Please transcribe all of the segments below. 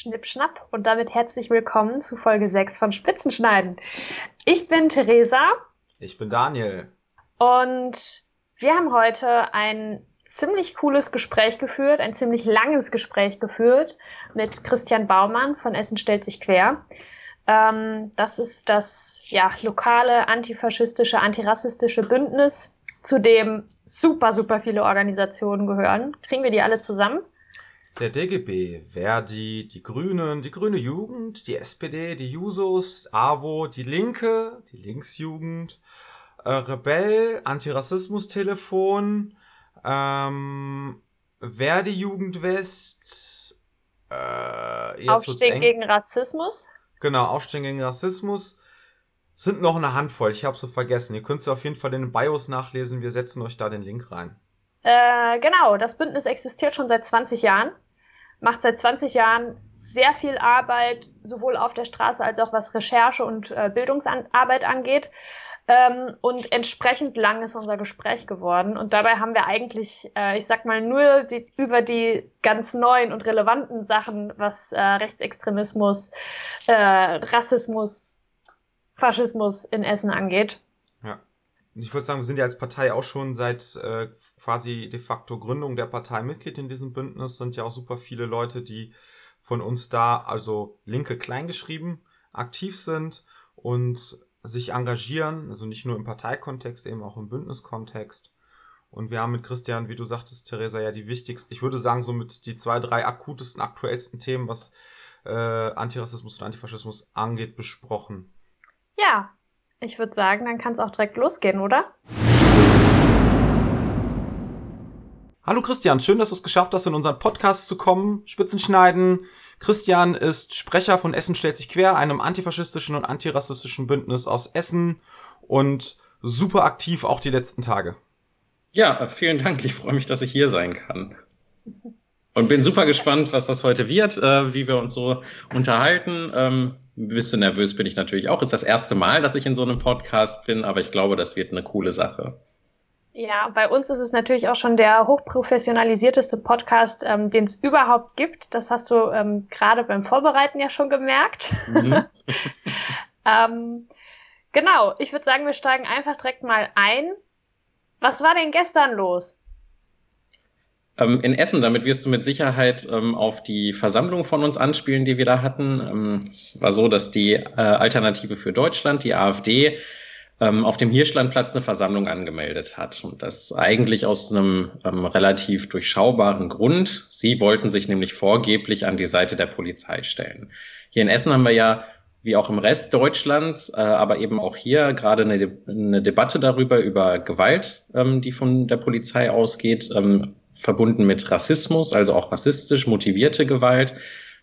Schnipp, schnapp und damit herzlich willkommen zu Folge 6 von Spitzenschneiden. Ich bin Theresa. Ich bin Daniel. Und wir haben heute ein ziemlich cooles Gespräch geführt, ein ziemlich langes Gespräch geführt mit Christian Baumann von Essen stellt sich quer. Ähm, das ist das ja, lokale antifaschistische, antirassistische Bündnis, zu dem super, super viele Organisationen gehören. Kriegen wir die alle zusammen? Der DGB, Verdi, die Grünen, die Grüne Jugend, die SPD, die Jusos, AWO, die Linke, die Linksjugend, äh, Rebell, Antirassismus-Telefon, ähm, Verdi Jugend West, äh, Aufstehen gegen Rassismus. Genau, Aufstehen gegen Rassismus. Sind noch eine Handvoll, ich habe so vergessen. Ihr könnt es auf jeden Fall in den Bios nachlesen. Wir setzen euch da den Link rein. Äh, genau, das Bündnis existiert schon seit 20 Jahren, macht seit 20 Jahren sehr viel Arbeit, sowohl auf der Straße als auch was Recherche und äh, Bildungsarbeit angeht. Ähm, und entsprechend lang ist unser Gespräch geworden. Und dabei haben wir eigentlich, äh, ich sag mal, nur die, über die ganz neuen und relevanten Sachen, was äh, Rechtsextremismus, äh, Rassismus, Faschismus in Essen angeht. Ich würde sagen, wir sind ja als Partei auch schon seit äh, quasi de facto Gründung der Partei Mitglied in diesem Bündnis. Sind ja auch super viele Leute, die von uns da, also Linke kleingeschrieben, aktiv sind und sich engagieren, also nicht nur im Parteikontext, eben auch im Bündniskontext. Und wir haben mit Christian, wie du sagtest, Theresa, ja die wichtigsten, ich würde sagen, so mit die zwei, drei akutesten, aktuellsten Themen, was äh, Antirassismus und Antifaschismus angeht, besprochen. Ja, ich würde sagen, dann kann es auch direkt losgehen, oder? Hallo Christian, schön, dass du es geschafft hast, in unseren Podcast zu kommen. Spitzenschneiden. Christian ist Sprecher von Essen stellt sich quer, einem antifaschistischen und antirassistischen Bündnis aus Essen und super aktiv auch die letzten Tage. Ja, vielen Dank. Ich freue mich, dass ich hier sein kann. Und bin super gespannt, was das heute wird, äh, wie wir uns so unterhalten. Ein bisschen nervös bin ich natürlich auch. Ist das erste Mal, dass ich in so einem Podcast bin, aber ich glaube, das wird eine coole Sache. Ja, bei uns ist es natürlich auch schon der hochprofessionalisierteste Podcast, ähm, den es überhaupt gibt. Das hast du ähm, gerade beim Vorbereiten ja schon gemerkt. Mhm. ähm, genau, ich würde sagen, wir steigen einfach direkt mal ein. Was war denn gestern los? Ähm, in Essen, damit wirst du mit Sicherheit ähm, auf die Versammlung von uns anspielen, die wir da hatten. Ähm, es war so, dass die äh, Alternative für Deutschland, die AfD, ähm, auf dem Hirschlandplatz eine Versammlung angemeldet hat. Und das eigentlich aus einem ähm, relativ durchschaubaren Grund. Sie wollten sich nämlich vorgeblich an die Seite der Polizei stellen. Hier in Essen haben wir ja wie auch im Rest Deutschlands, äh, aber eben auch hier gerade eine, De eine Debatte darüber, über Gewalt, ähm, die von der Polizei ausgeht, ähm, verbunden mit Rassismus, also auch rassistisch motivierte Gewalt.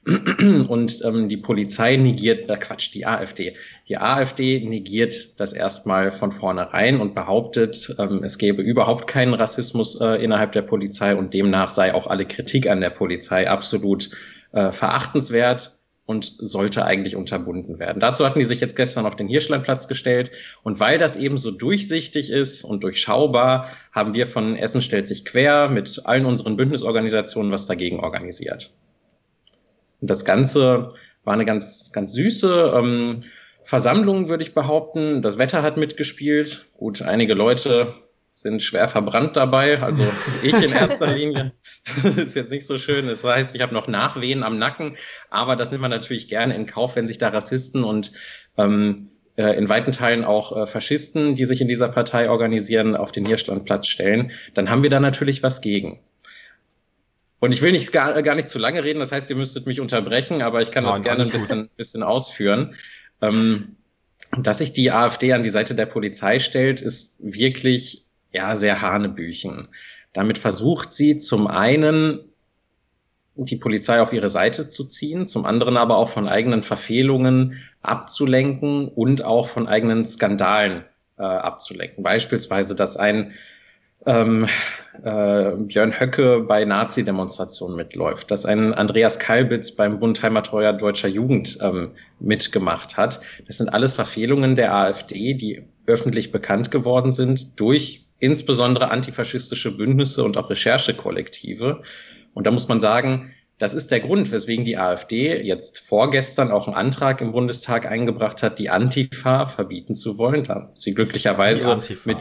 Und ähm, die Polizei negiert, äh Quatsch, die AfD. Die AfD negiert das erstmal von vornherein und behauptet, ähm, es gäbe überhaupt keinen Rassismus äh, innerhalb der Polizei und demnach sei auch alle Kritik an der Polizei absolut äh, verachtenswert und sollte eigentlich unterbunden werden. Dazu hatten die sich jetzt gestern auf den Hirschlandplatz gestellt. Und weil das eben so durchsichtig ist und durchschaubar, haben wir von Essen stellt sich quer mit allen unseren Bündnisorganisationen was dagegen organisiert. Und das Ganze war eine ganz, ganz süße ähm, Versammlung, würde ich behaupten. Das Wetter hat mitgespielt. Gut, einige Leute sind schwer verbrannt dabei. Also ich in erster Linie. ist jetzt nicht so schön. Das heißt, ich habe noch Nachwehen am Nacken. Aber das nimmt man natürlich gerne in Kauf, wenn sich da Rassisten und ähm, äh, in weiten Teilen auch äh, Faschisten, die sich in dieser Partei organisieren, auf den Hirschlandplatz stellen. Dann haben wir da natürlich was gegen. Und ich will nicht gar, gar nicht zu lange reden, das heißt, ihr müsstet mich unterbrechen, aber ich kann Nein, das gerne ein bisschen, bisschen ausführen. Ähm, dass sich die AfD an die Seite der Polizei stellt, ist wirklich ja sehr Hanebüchen. Damit versucht sie zum einen die Polizei auf ihre Seite zu ziehen, zum anderen aber auch von eigenen Verfehlungen abzulenken und auch von eigenen Skandalen äh, abzulenken. Beispielsweise, dass ein ähm, äh, Björn Höcke bei Nazi-Demonstrationen mitläuft, dass ein Andreas Kalbitz beim Bund Heimatreuer Deutscher Jugend ähm, mitgemacht hat. Das sind alles Verfehlungen der AfD, die öffentlich bekannt geworden sind durch insbesondere antifaschistische Bündnisse und auch Recherchekollektive. Und da muss man sagen, das ist der Grund, weswegen die AfD jetzt vorgestern auch einen Antrag im Bundestag eingebracht hat, die Antifa verbieten zu wollen. Da sie glücklicherweise mit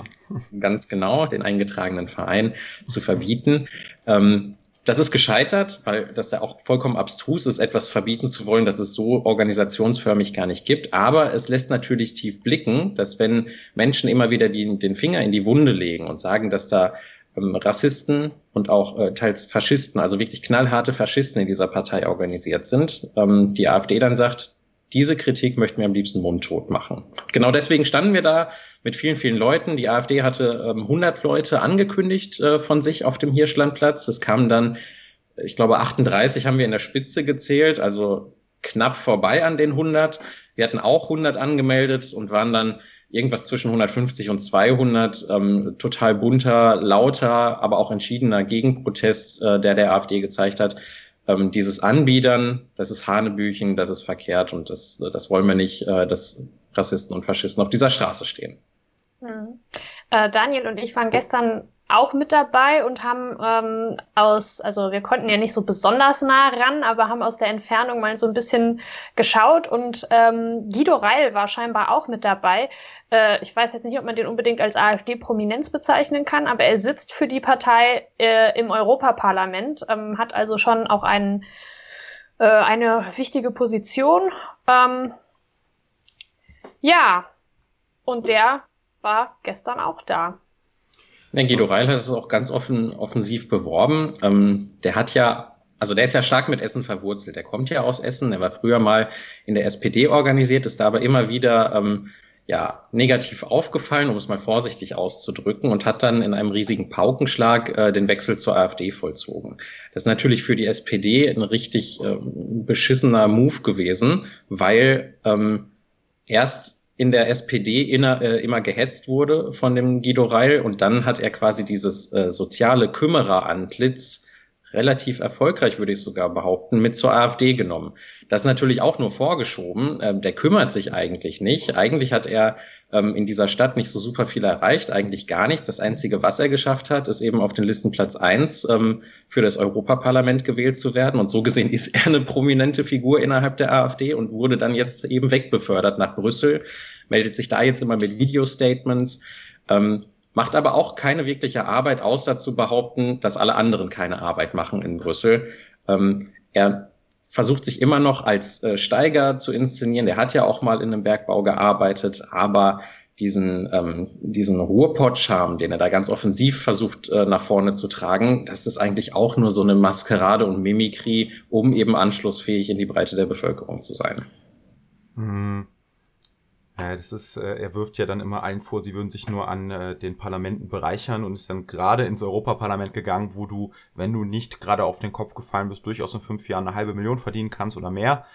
ganz genau den eingetragenen Verein zu verbieten. Ähm, das ist gescheitert, weil das ja auch vollkommen abstrus ist, etwas verbieten zu wollen, das es so organisationsförmig gar nicht gibt. Aber es lässt natürlich tief blicken, dass wenn Menschen immer wieder die, den Finger in die Wunde legen und sagen, dass da ähm, Rassisten und auch äh, teils Faschisten, also wirklich knallharte Faschisten in dieser Partei organisiert sind. Ähm, die AfD dann sagt, diese Kritik möchten wir am liebsten mundtot machen. Genau deswegen standen wir da mit vielen, vielen Leuten. Die AfD hatte ähm, 100 Leute angekündigt äh, von sich auf dem Hirschlandplatz. Es kamen dann, ich glaube, 38 haben wir in der Spitze gezählt, also knapp vorbei an den 100. Wir hatten auch 100 angemeldet und waren dann irgendwas zwischen 150 und 200, ähm, total bunter, lauter, aber auch entschiedener Gegenprotest, äh, der der AfD gezeigt hat. Ähm, dieses Anbiedern, das ist Hanebüchen, das ist verkehrt und das, das wollen wir nicht, äh, dass Rassisten und Faschisten auf dieser Straße stehen. Mhm. Äh, Daniel und ich waren gestern auch mit dabei und haben ähm, aus, also wir konnten ja nicht so besonders nah ran, aber haben aus der Entfernung mal so ein bisschen geschaut und ähm, Guido Reil war scheinbar auch mit dabei. Äh, ich weiß jetzt nicht, ob man den unbedingt als AfD-Prominenz bezeichnen kann, aber er sitzt für die Partei äh, im Europaparlament, ähm, hat also schon auch einen, äh, eine wichtige Position. Ähm, ja, und der war gestern auch da. Ja, Guido Reil hat es auch ganz offen, offensiv beworben. Ähm, der hat ja, also der ist ja stark mit Essen verwurzelt. Der kommt ja aus Essen. Der war früher mal in der SPD organisiert, ist da aber immer wieder ähm, ja, negativ aufgefallen, um es mal vorsichtig auszudrücken, und hat dann in einem riesigen Paukenschlag äh, den Wechsel zur AfD vollzogen. Das ist natürlich für die SPD ein richtig ähm, beschissener Move gewesen, weil ähm, erst in der SPD inner, äh, immer gehetzt wurde von dem Guido Reil. Und dann hat er quasi dieses äh, soziale Kümmererantlitz relativ erfolgreich, würde ich sogar behaupten, mit zur AfD genommen. Das natürlich auch nur vorgeschoben. Ähm, der kümmert sich eigentlich nicht. Eigentlich hat er ähm, in dieser Stadt nicht so super viel erreicht, eigentlich gar nichts. Das Einzige, was er geschafft hat, ist eben auf den Listenplatz eins ähm, für das Europaparlament gewählt zu werden. Und so gesehen ist er eine prominente Figur innerhalb der AfD und wurde dann jetzt eben wegbefördert nach Brüssel, meldet sich da jetzt immer mit Video-Statements. Ähm, macht aber auch keine wirkliche Arbeit, außer zu behaupten, dass alle anderen keine Arbeit machen in Brüssel. Ähm, er versucht sich immer noch als äh, Steiger zu inszenieren. Der hat ja auch mal in einem Bergbau gearbeitet, aber diesen, ähm, diesen Ruhrpott-Charme, den er da ganz offensiv versucht äh, nach vorne zu tragen, das ist eigentlich auch nur so eine Maskerade und Mimikrie, um eben anschlussfähig in die Breite der Bevölkerung zu sein. Hm. Ja, das ist, äh, er wirft ja dann immer allen vor, sie würden sich nur an äh, den Parlamenten bereichern und ist dann gerade ins Europaparlament gegangen, wo du, wenn du nicht gerade auf den Kopf gefallen bist, durchaus in fünf Jahren eine halbe Million verdienen kannst oder mehr.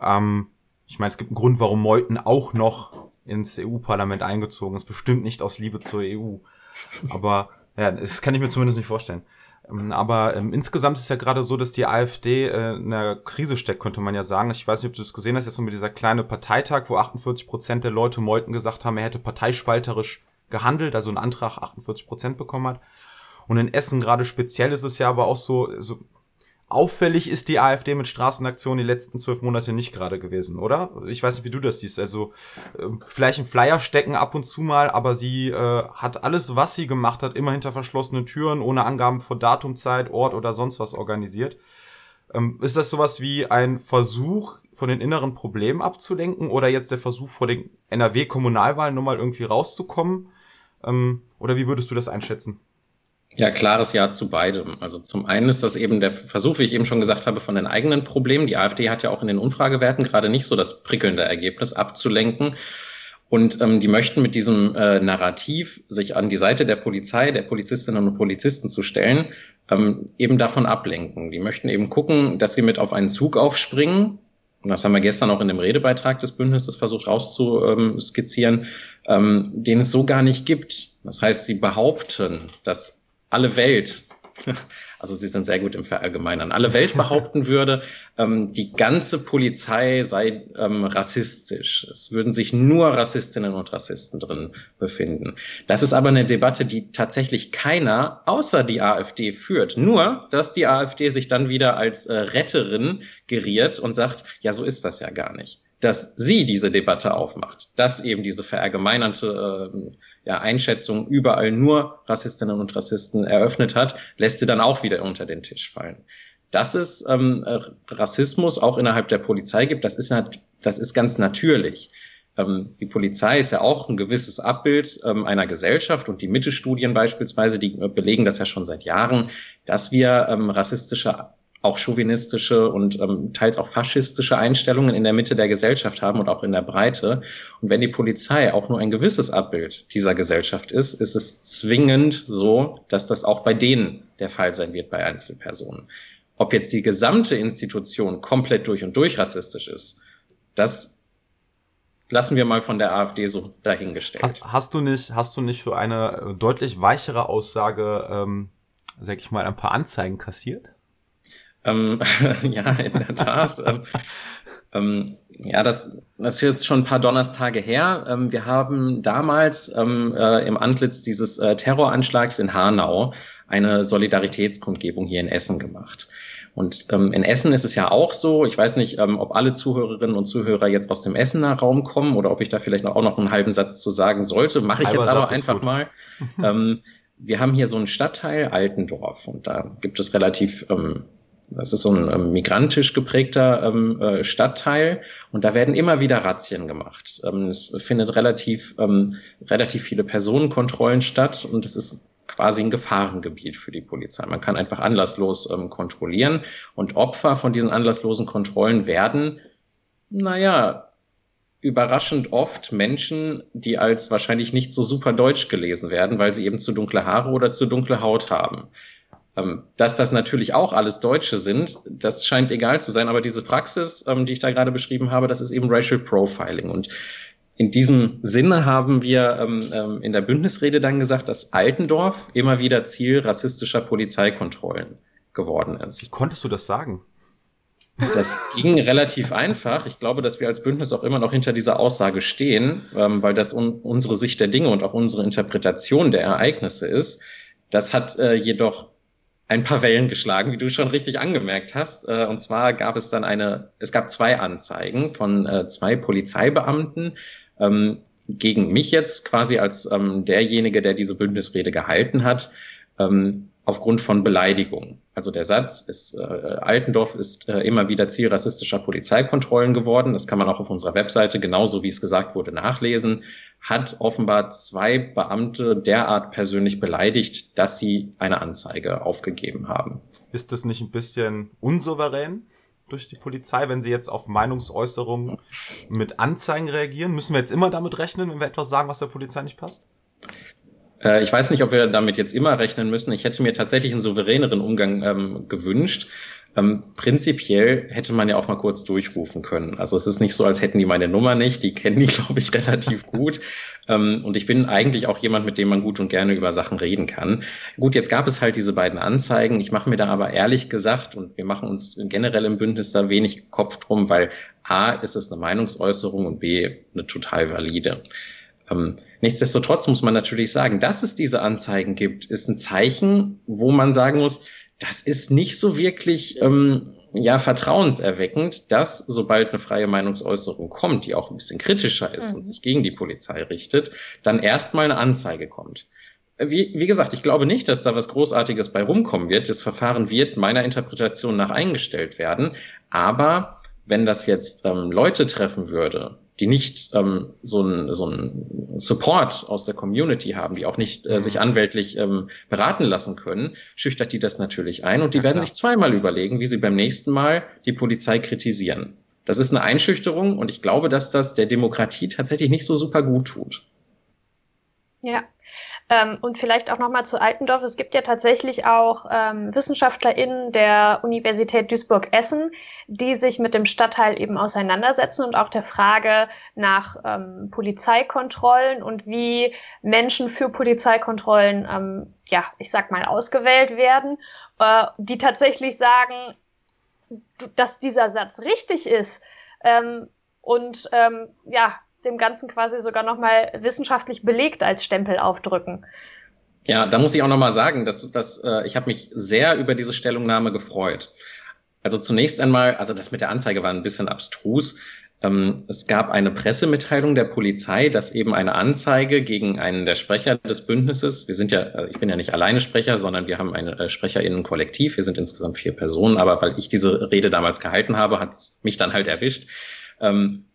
Ähm, ich meine, es gibt einen Grund, warum Meuthen auch noch ins EU-Parlament eingezogen ist. Bestimmt nicht aus Liebe zur EU. Aber ja, das kann ich mir zumindest nicht vorstellen. Ähm, aber ähm, insgesamt ist ja gerade so, dass die AfD äh, in einer Krise steckt, könnte man ja sagen. Ich weiß nicht, ob du das gesehen hast, jetzt so mit dieser kleine Parteitag, wo 48 Prozent der Leute Meuthen gesagt haben, er hätte parteispalterisch gehandelt, also einen Antrag 48 Prozent bekommen hat. Und in Essen gerade speziell ist es ja aber auch so, so auffällig ist die AfD mit Straßenaktionen die letzten zwölf Monate nicht gerade gewesen, oder? Ich weiß nicht, wie du das siehst. Also äh, vielleicht ein Flyer stecken ab und zu mal, aber sie äh, hat alles, was sie gemacht hat, immer hinter verschlossenen Türen, ohne Angaben von Datum, Zeit, Ort oder sonst was organisiert. Ähm, ist das sowas wie ein Versuch, von den inneren Problemen abzulenken oder jetzt der Versuch, vor den NRW-Kommunalwahlen nochmal irgendwie rauszukommen? Ähm, oder wie würdest du das einschätzen? Ja, klares Ja zu beidem. Also zum einen ist das eben der Versuch, wie ich eben schon gesagt habe, von den eigenen Problemen. Die AfD hat ja auch in den Umfragewerten gerade nicht so das prickelnde Ergebnis abzulenken. Und ähm, die möchten mit diesem äh, Narrativ, sich an die Seite der Polizei, der Polizistinnen und Polizisten zu stellen, ähm, eben davon ablenken. Die möchten eben gucken, dass sie mit auf einen Zug aufspringen. Und das haben wir gestern auch in dem Redebeitrag des Bündnisses versucht rauszuskizzieren, ähm, den es so gar nicht gibt. Das heißt, sie behaupten, dass alle Welt also sie sind sehr gut im Verallgemeinern, alle Welt behaupten würde, ähm, die ganze Polizei sei ähm, rassistisch. Es würden sich nur Rassistinnen und Rassisten drin befinden. Das ist aber eine Debatte, die tatsächlich keiner außer die AfD führt. Nur, dass die AfD sich dann wieder als äh, Retterin geriert und sagt, ja, so ist das ja gar nicht dass sie diese Debatte aufmacht, dass eben diese verallgemeinerte äh, ja, Einschätzung überall nur Rassistinnen und Rassisten eröffnet hat, lässt sie dann auch wieder unter den Tisch fallen. Dass es ähm, Rassismus auch innerhalb der Polizei gibt, das ist, das ist ganz natürlich. Ähm, die Polizei ist ja auch ein gewisses Abbild ähm, einer Gesellschaft und die Mittelstudien beispielsweise, die belegen das ja schon seit Jahren, dass wir ähm, rassistische auch chauvinistische und ähm, teils auch faschistische Einstellungen in der Mitte der Gesellschaft haben und auch in der Breite. Und wenn die Polizei auch nur ein gewisses Abbild dieser Gesellschaft ist, ist es zwingend so, dass das auch bei denen der Fall sein wird bei Einzelpersonen. Ob jetzt die gesamte Institution komplett durch und durch rassistisch ist, das lassen wir mal von der AfD so dahingestellt. Hast, hast du nicht, hast du nicht für eine deutlich weichere Aussage, ähm, sag ich mal, ein paar Anzeigen kassiert? Ähm, ja, in der Tat. ähm, ähm, ja, das, das ist jetzt schon ein paar Donnerstage her. Ähm, wir haben damals ähm, äh, im Antlitz dieses äh, Terroranschlags in Hanau eine Solidaritätskundgebung hier in Essen gemacht. Und ähm, in Essen ist es ja auch so, ich weiß nicht, ähm, ob alle Zuhörerinnen und Zuhörer jetzt aus dem Essener Raum kommen oder ob ich da vielleicht auch noch einen halben Satz zu sagen sollte. Mache ich Halber jetzt aber einfach mal. ähm, wir haben hier so einen Stadtteil Altendorf und da gibt es relativ ähm, das ist so ein ähm, migrantisch geprägter ähm, äh, Stadtteil und da werden immer wieder Razzien gemacht. Ähm, es findet relativ, ähm, relativ viele Personenkontrollen statt und es ist quasi ein Gefahrengebiet für die Polizei. Man kann einfach anlasslos ähm, kontrollieren und Opfer von diesen anlasslosen Kontrollen werden, naja, überraschend oft Menschen, die als wahrscheinlich nicht so super deutsch gelesen werden, weil sie eben zu dunkle Haare oder zu dunkle Haut haben. Ähm, dass das natürlich auch alles Deutsche sind, das scheint egal zu sein, aber diese Praxis, ähm, die ich da gerade beschrieben habe, das ist eben Racial Profiling. Und in diesem Sinne haben wir ähm, in der Bündnisrede dann gesagt, dass Altendorf immer wieder Ziel rassistischer Polizeikontrollen geworden ist. Wie konntest du das sagen? Das ging relativ einfach. Ich glaube, dass wir als Bündnis auch immer noch hinter dieser Aussage stehen, weil das un unsere Sicht der Dinge und auch unsere Interpretation der Ereignisse ist. Das hat äh, jedoch ein paar Wellen geschlagen, wie du schon richtig angemerkt hast. Äh, und zwar gab es dann eine, es gab zwei Anzeigen von äh, zwei Polizeibeamten ähm, gegen mich jetzt quasi als ähm, derjenige, der diese Bündnisrede gehalten hat, ähm, aufgrund von Beleidigung. Also der Satz ist, äh, Altendorf ist äh, immer wieder Ziel rassistischer Polizeikontrollen geworden. Das kann man auch auf unserer Webseite genauso wie es gesagt wurde nachlesen hat offenbar zwei Beamte derart persönlich beleidigt, dass sie eine Anzeige aufgegeben haben. Ist das nicht ein bisschen unsouverän durch die Polizei, wenn sie jetzt auf Meinungsäußerungen mit Anzeigen reagieren? Müssen wir jetzt immer damit rechnen, wenn wir etwas sagen, was der Polizei nicht passt? Äh, ich weiß nicht, ob wir damit jetzt immer rechnen müssen. Ich hätte mir tatsächlich einen souveräneren Umgang ähm, gewünscht. Ähm, prinzipiell hätte man ja auch mal kurz durchrufen können. Also es ist nicht so, als hätten die meine Nummer nicht. Die kennen die, glaube ich, relativ gut. Ähm, und ich bin eigentlich auch jemand, mit dem man gut und gerne über Sachen reden kann. Gut, jetzt gab es halt diese beiden Anzeigen. Ich mache mir da aber ehrlich gesagt, und wir machen uns generell im Bündnis da wenig Kopf drum, weil A ist es eine Meinungsäußerung und B eine total valide. Ähm, nichtsdestotrotz muss man natürlich sagen, dass es diese Anzeigen gibt, ist ein Zeichen, wo man sagen muss, das ist nicht so wirklich ähm, ja vertrauenserweckend, dass sobald eine freie Meinungsäußerung kommt, die auch ein bisschen kritischer ist mhm. und sich gegen die Polizei richtet, dann erstmal eine Anzeige kommt. Wie, wie gesagt, ich glaube nicht, dass da was Großartiges bei rumkommen wird. Das Verfahren wird meiner Interpretation nach eingestellt werden. Aber wenn das jetzt ähm, Leute treffen würde, die nicht ähm, so ein so ein Support aus der Community haben, die auch nicht äh, sich mhm. anwältlich ähm, beraten lassen können, schüchtert die das natürlich ein und die ja, werden klar. sich zweimal überlegen, wie sie beim nächsten Mal die Polizei kritisieren. Das ist eine Einschüchterung und ich glaube, dass das der Demokratie tatsächlich nicht so super gut tut. Ja, Ähm, und vielleicht auch nochmal zu Altendorf. Es gibt ja tatsächlich auch ähm, WissenschaftlerInnen der Universität Duisburg-Essen, die sich mit dem Stadtteil eben auseinandersetzen und auch der Frage nach ähm, Polizeikontrollen und wie Menschen für Polizeikontrollen, ähm, ja, ich sag mal, ausgewählt werden, äh, die tatsächlich sagen, dass dieser Satz richtig ist. Ähm, und ähm, ja, dem Ganzen quasi sogar nochmal wissenschaftlich belegt als Stempel aufdrücken. Ja, da muss ich auch nochmal sagen, dass, dass äh, ich habe mich sehr über diese Stellungnahme gefreut. Also zunächst einmal, also das mit der Anzeige war ein bisschen abstrus. Ähm, es gab eine Pressemitteilung der Polizei, dass eben eine Anzeige gegen einen der Sprecher des Bündnisses, wir sind ja, äh, ich bin ja nicht alleine Sprecher, sondern wir haben ein äh, SprecherInnen-Kollektiv, wir sind insgesamt vier Personen, aber weil ich diese Rede damals gehalten habe, hat es mich dann halt erwischt. Ähm,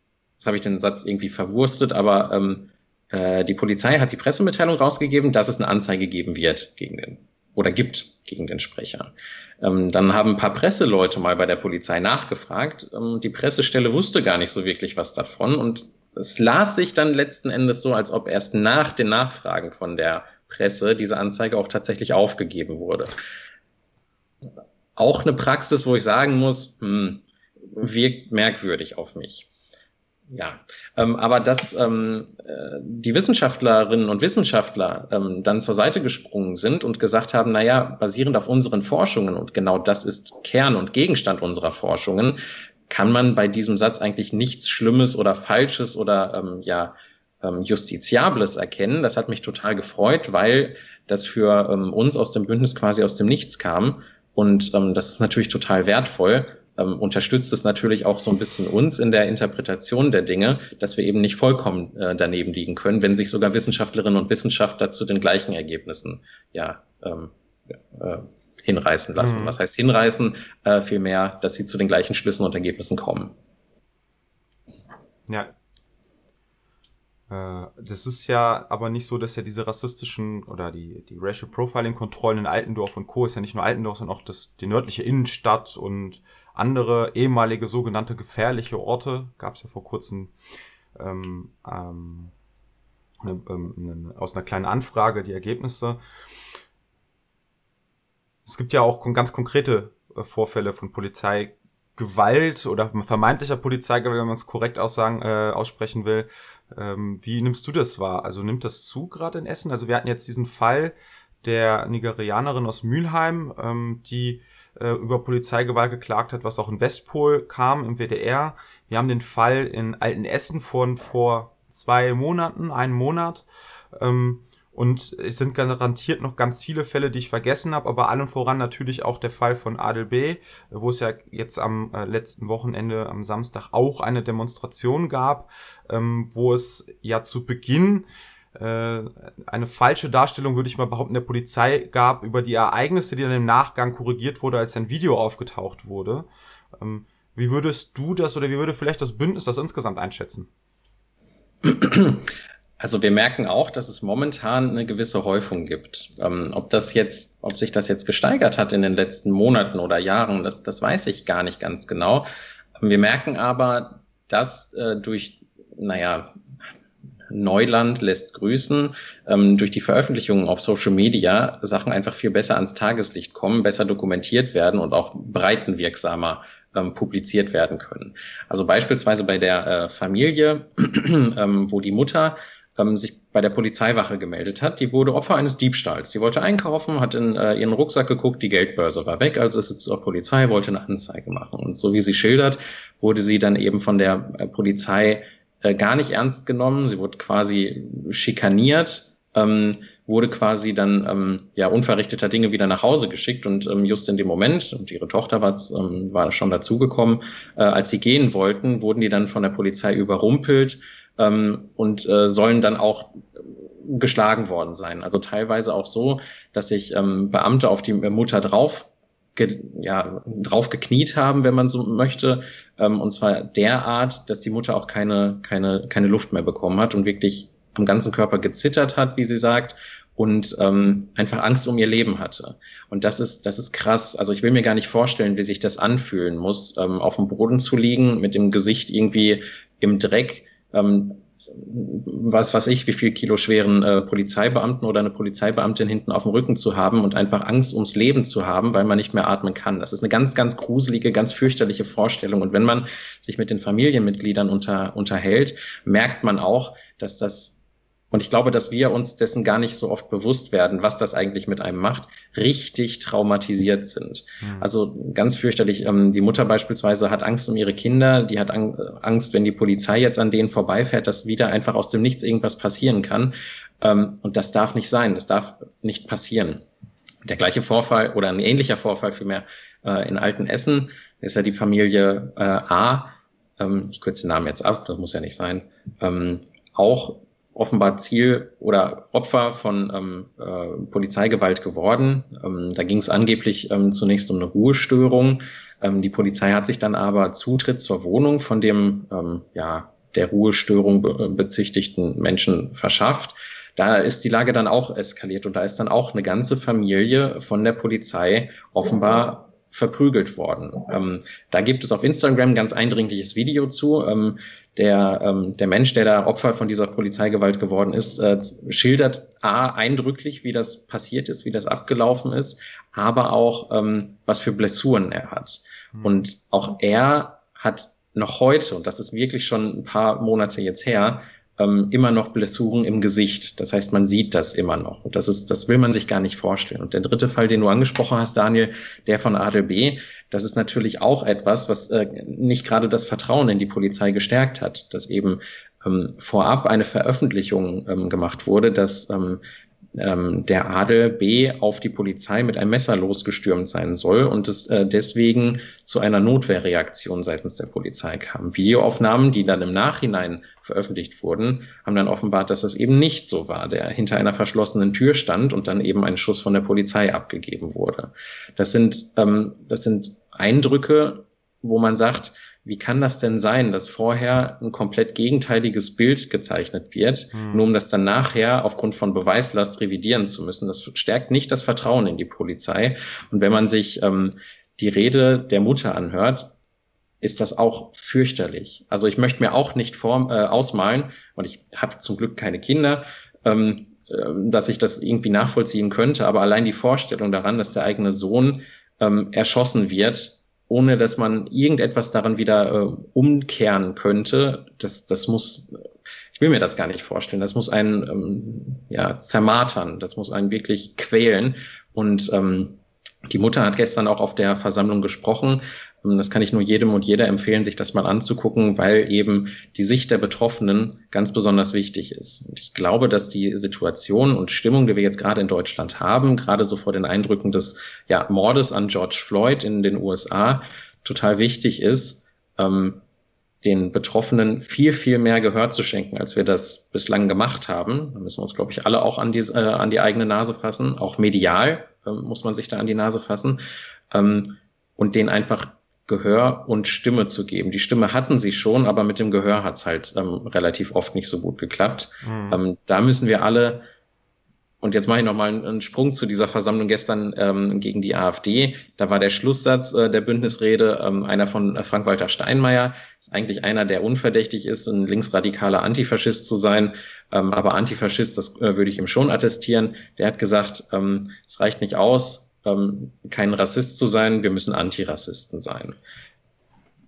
jetzt habe ich den Satz irgendwie verwurstet, aber ähm, äh, die Polizei hat die Pressemitteilung rausgegeben, dass es eine Anzeige geben wird gegen den oder gibt gegen den Sprecher. Ähm, dann haben ein paar Presseleute mal bei der Polizei nachgefragt. Ähm, die Pressestelle wusste gar nicht so wirklich was davon und es las sich dann letzten Endes so, als ob erst nach den Nachfragen von der Presse diese Anzeige auch tatsächlich aufgegeben wurde. Auch eine Praxis, wo ich sagen muss, hm, wirkt merkwürdig auf mich. Ja, ähm, aber dass ähm, äh, die Wissenschaftlerinnen und Wissenschaftler ähm, dann zur Seite gesprungen sind und gesagt haben, na ja, basierend auf unseren Forschungen und genau das ist Kern und Gegenstand unserer Forschungen, kann man bei diesem Satz eigentlich nichts Schlimmes oder Falsches oder ähm, ja ähm, Justiziables erkennen. Das hat mich total gefreut, weil das für ähm, uns aus dem Bündnis quasi aus dem Nichts kam und ähm, das ist natürlich total wertvoll ähm, unterstützt es natürlich auch so ein bisschen uns in der Interpretation der Dinge, dass wir eben nicht vollkommen äh, daneben liegen können, wenn sich sogar Wissenschaftlerinnen und Wissenschaftler zu den gleichen Ergebnissen ja, ähm, äh, hinreißen lassen. Mhm. Was heißt hinreißen? Äh, vielmehr, dass sie zu den gleichen Schlüssen und Ergebnissen kommen. Ja. Äh, das ist ja aber nicht so, dass ja diese rassistischen oder die, die Racial Profiling-Kontrollen in Altendorf und Co. ist ja nicht nur Altendorf, sondern auch das, die nördliche Innenstadt und andere ehemalige sogenannte gefährliche Orte. Gab es ja vor kurzem ähm, ähm, eine, ähm, aus einer kleinen Anfrage die Ergebnisse. Es gibt ja auch ganz konkrete äh, Vorfälle von Polizeigewalt oder vermeintlicher Polizeigewalt, wenn man es korrekt aussagen, äh, aussprechen will. Ähm, wie nimmst du das wahr? Also nimmt das zu gerade in Essen? Also wir hatten jetzt diesen Fall der Nigerianerin aus Mülheim, ähm, die äh, über Polizeigewalt geklagt hat, was auch in Westpol kam, im WDR. Wir haben den Fall in Altenessen von vor zwei Monaten, einen Monat. Ähm, und es sind garantiert noch ganz viele Fälle, die ich vergessen habe, aber allen voran natürlich auch der Fall von Adel B., wo es ja jetzt am äh, letzten Wochenende, am Samstag, auch eine Demonstration gab, ähm, wo es ja zu Beginn äh, eine falsche Darstellung, würde ich mal behaupten, der Polizei gab über die Ereignisse, die dann im Nachgang korrigiert wurde, als ein Video aufgetaucht wurde. Ähm, wie würdest du das oder wie würde vielleicht das Bündnis das insgesamt einschätzen? Also wir merken auch, dass es momentan eine gewisse Häufung gibt. Ähm, ob das jetzt, ob sich das jetzt gesteigert hat in den letzten Monaten oder Jahren, das, das weiß ich gar nicht ganz genau. Wir merken aber, dass äh, durch, naja, Neuland lässt grüßen, ähm, durch die Veröffentlichungen auf Social Media Sachen einfach viel besser ans Tageslicht kommen, besser dokumentiert werden und auch breitenwirksamer ähm, publiziert werden können. Also beispielsweise bei der äh, Familie, ähm, wo die Mutter ähm, sich bei der Polizeiwache gemeldet hat, die wurde Opfer eines Diebstahls. Sie wollte einkaufen, hat in äh, ihren Rucksack geguckt, die Geldbörse war weg, also ist sie zur Polizei, wollte eine Anzeige machen. Und so wie sie schildert, wurde sie dann eben von der äh, Polizei äh, gar nicht ernst genommen. Sie wurde quasi schikaniert, ähm, wurde quasi dann ähm, ja unverrichteter Dinge wieder nach Hause geschickt und ähm, just in dem Moment und ihre Tochter war, ähm, war schon dazugekommen, äh, als sie gehen wollten, wurden die dann von der Polizei überrumpelt ähm, und äh, sollen dann auch geschlagen worden sein. Also teilweise auch so, dass sich ähm, Beamte auf die Mutter drauf ja, drauf gekniet haben, wenn man so möchte. Ähm, und zwar derart, dass die Mutter auch keine, keine, keine Luft mehr bekommen hat und wirklich am ganzen Körper gezittert hat, wie sie sagt, und ähm, einfach Angst um ihr Leben hatte. Und das ist, das ist krass. Also ich will mir gar nicht vorstellen, wie sich das anfühlen muss, ähm, auf dem Boden zu liegen, mit dem Gesicht irgendwie im Dreck. Ähm, was weiß ich, wie viel Kilo schweren äh, Polizeibeamten oder eine Polizeibeamtin hinten auf dem Rücken zu haben und einfach Angst ums Leben zu haben, weil man nicht mehr atmen kann. Das ist eine ganz, ganz gruselige, ganz fürchterliche Vorstellung. Und wenn man sich mit den Familienmitgliedern unter, unterhält, merkt man auch, dass das und ich glaube, dass wir uns dessen gar nicht so oft bewusst werden, was das eigentlich mit einem macht, richtig traumatisiert sind. Mhm. Also ganz fürchterlich. Ähm, die Mutter beispielsweise hat Angst um ihre Kinder, die hat Angst, wenn die Polizei jetzt an denen vorbeifährt, dass wieder einfach aus dem Nichts irgendwas passieren kann. Ähm, und das darf nicht sein, das darf nicht passieren. Der gleiche Vorfall oder ein ähnlicher Vorfall vielmehr äh, in Altenessen ist ja die Familie äh, A. Ähm, ich kürze den Namen jetzt ab, das muss ja nicht sein. Ähm, auch offenbar Ziel oder Opfer von ähm, äh, Polizeigewalt geworden. Ähm, da ging es angeblich ähm, zunächst um eine Ruhestörung. Ähm, die Polizei hat sich dann aber Zutritt zur Wohnung von dem ähm, ja, der Ruhestörung be bezichtigten Menschen verschafft. Da ist die Lage dann auch eskaliert und da ist dann auch eine ganze Familie von der Polizei offenbar verprügelt worden. Ähm, da gibt es auf Instagram ein ganz eindringliches Video zu. Der, ähm, der Mensch, der da Opfer von dieser Polizeigewalt geworden ist, äh, schildert A, eindrücklich, wie das passiert ist, wie das abgelaufen ist, aber auch, ähm, was für Blessuren er hat. Mhm. Und auch er hat noch heute, und das ist wirklich schon ein paar Monate jetzt her, ähm, immer noch Blessuren im Gesicht. Das heißt, man sieht das immer noch. Und das ist, das will man sich gar nicht vorstellen. Und der dritte Fall, den du angesprochen hast, Daniel, der von ADB, das ist natürlich auch etwas, was äh, nicht gerade das Vertrauen in die Polizei gestärkt hat, dass eben ähm, vorab eine Veröffentlichung ähm, gemacht wurde, dass ähm, ähm, der Adel B auf die Polizei mit einem Messer losgestürmt sein soll und es äh, deswegen zu einer Notwehrreaktion seitens der Polizei kam. Videoaufnahmen, die dann im Nachhinein veröffentlicht wurden, haben dann offenbart, dass das eben nicht so war, der hinter einer verschlossenen Tür stand und dann eben ein Schuss von der Polizei abgegeben wurde. Das sind, ähm, das sind Eindrücke, wo man sagt, wie kann das denn sein, dass vorher ein komplett gegenteiliges Bild gezeichnet wird, hm. nur um das dann nachher aufgrund von Beweislast revidieren zu müssen? Das stärkt nicht das Vertrauen in die Polizei. Und wenn man sich ähm, die Rede der Mutter anhört, ist das auch fürchterlich. Also ich möchte mir auch nicht vor, äh, ausmalen, und ich habe zum Glück keine Kinder, ähm, äh, dass ich das irgendwie nachvollziehen könnte, aber allein die Vorstellung daran, dass der eigene Sohn ähm, erschossen wird, ohne dass man irgendetwas daran wieder äh, umkehren könnte, das, das muss, ich will mir das gar nicht vorstellen, das muss einen ähm, ja, zermartern, das muss einen wirklich quälen. Und ähm, die Mutter hat gestern auch auf der Versammlung gesprochen das kann ich nur jedem und jeder empfehlen, sich das mal anzugucken, weil eben die Sicht der Betroffenen ganz besonders wichtig ist. Und ich glaube, dass die Situation und Stimmung, die wir jetzt gerade in Deutschland haben, gerade so vor den Eindrücken des ja, Mordes an George Floyd in den USA, total wichtig ist, ähm, den Betroffenen viel, viel mehr Gehör zu schenken, als wir das bislang gemacht haben. Da müssen wir uns, glaube ich, alle auch an die, äh, an die eigene Nase fassen. Auch medial äh, muss man sich da an die Nase fassen. Ähm, und den einfach Gehör und Stimme zu geben. Die Stimme hatten sie schon, aber mit dem Gehör hat es halt ähm, relativ oft nicht so gut geklappt. Mhm. Ähm, da müssen wir alle, und jetzt mache ich nochmal einen, einen Sprung zu dieser Versammlung gestern ähm, gegen die AfD. Da war der Schlusssatz äh, der Bündnisrede ähm, einer von äh, Frank-Walter Steinmeier. Ist eigentlich einer, der unverdächtig ist, ein linksradikaler Antifaschist zu sein. Ähm, aber Antifaschist, das äh, würde ich ihm schon attestieren. Der hat gesagt, ähm, es reicht nicht aus, ähm, kein Rassist zu sein, wir müssen Antirassisten sein.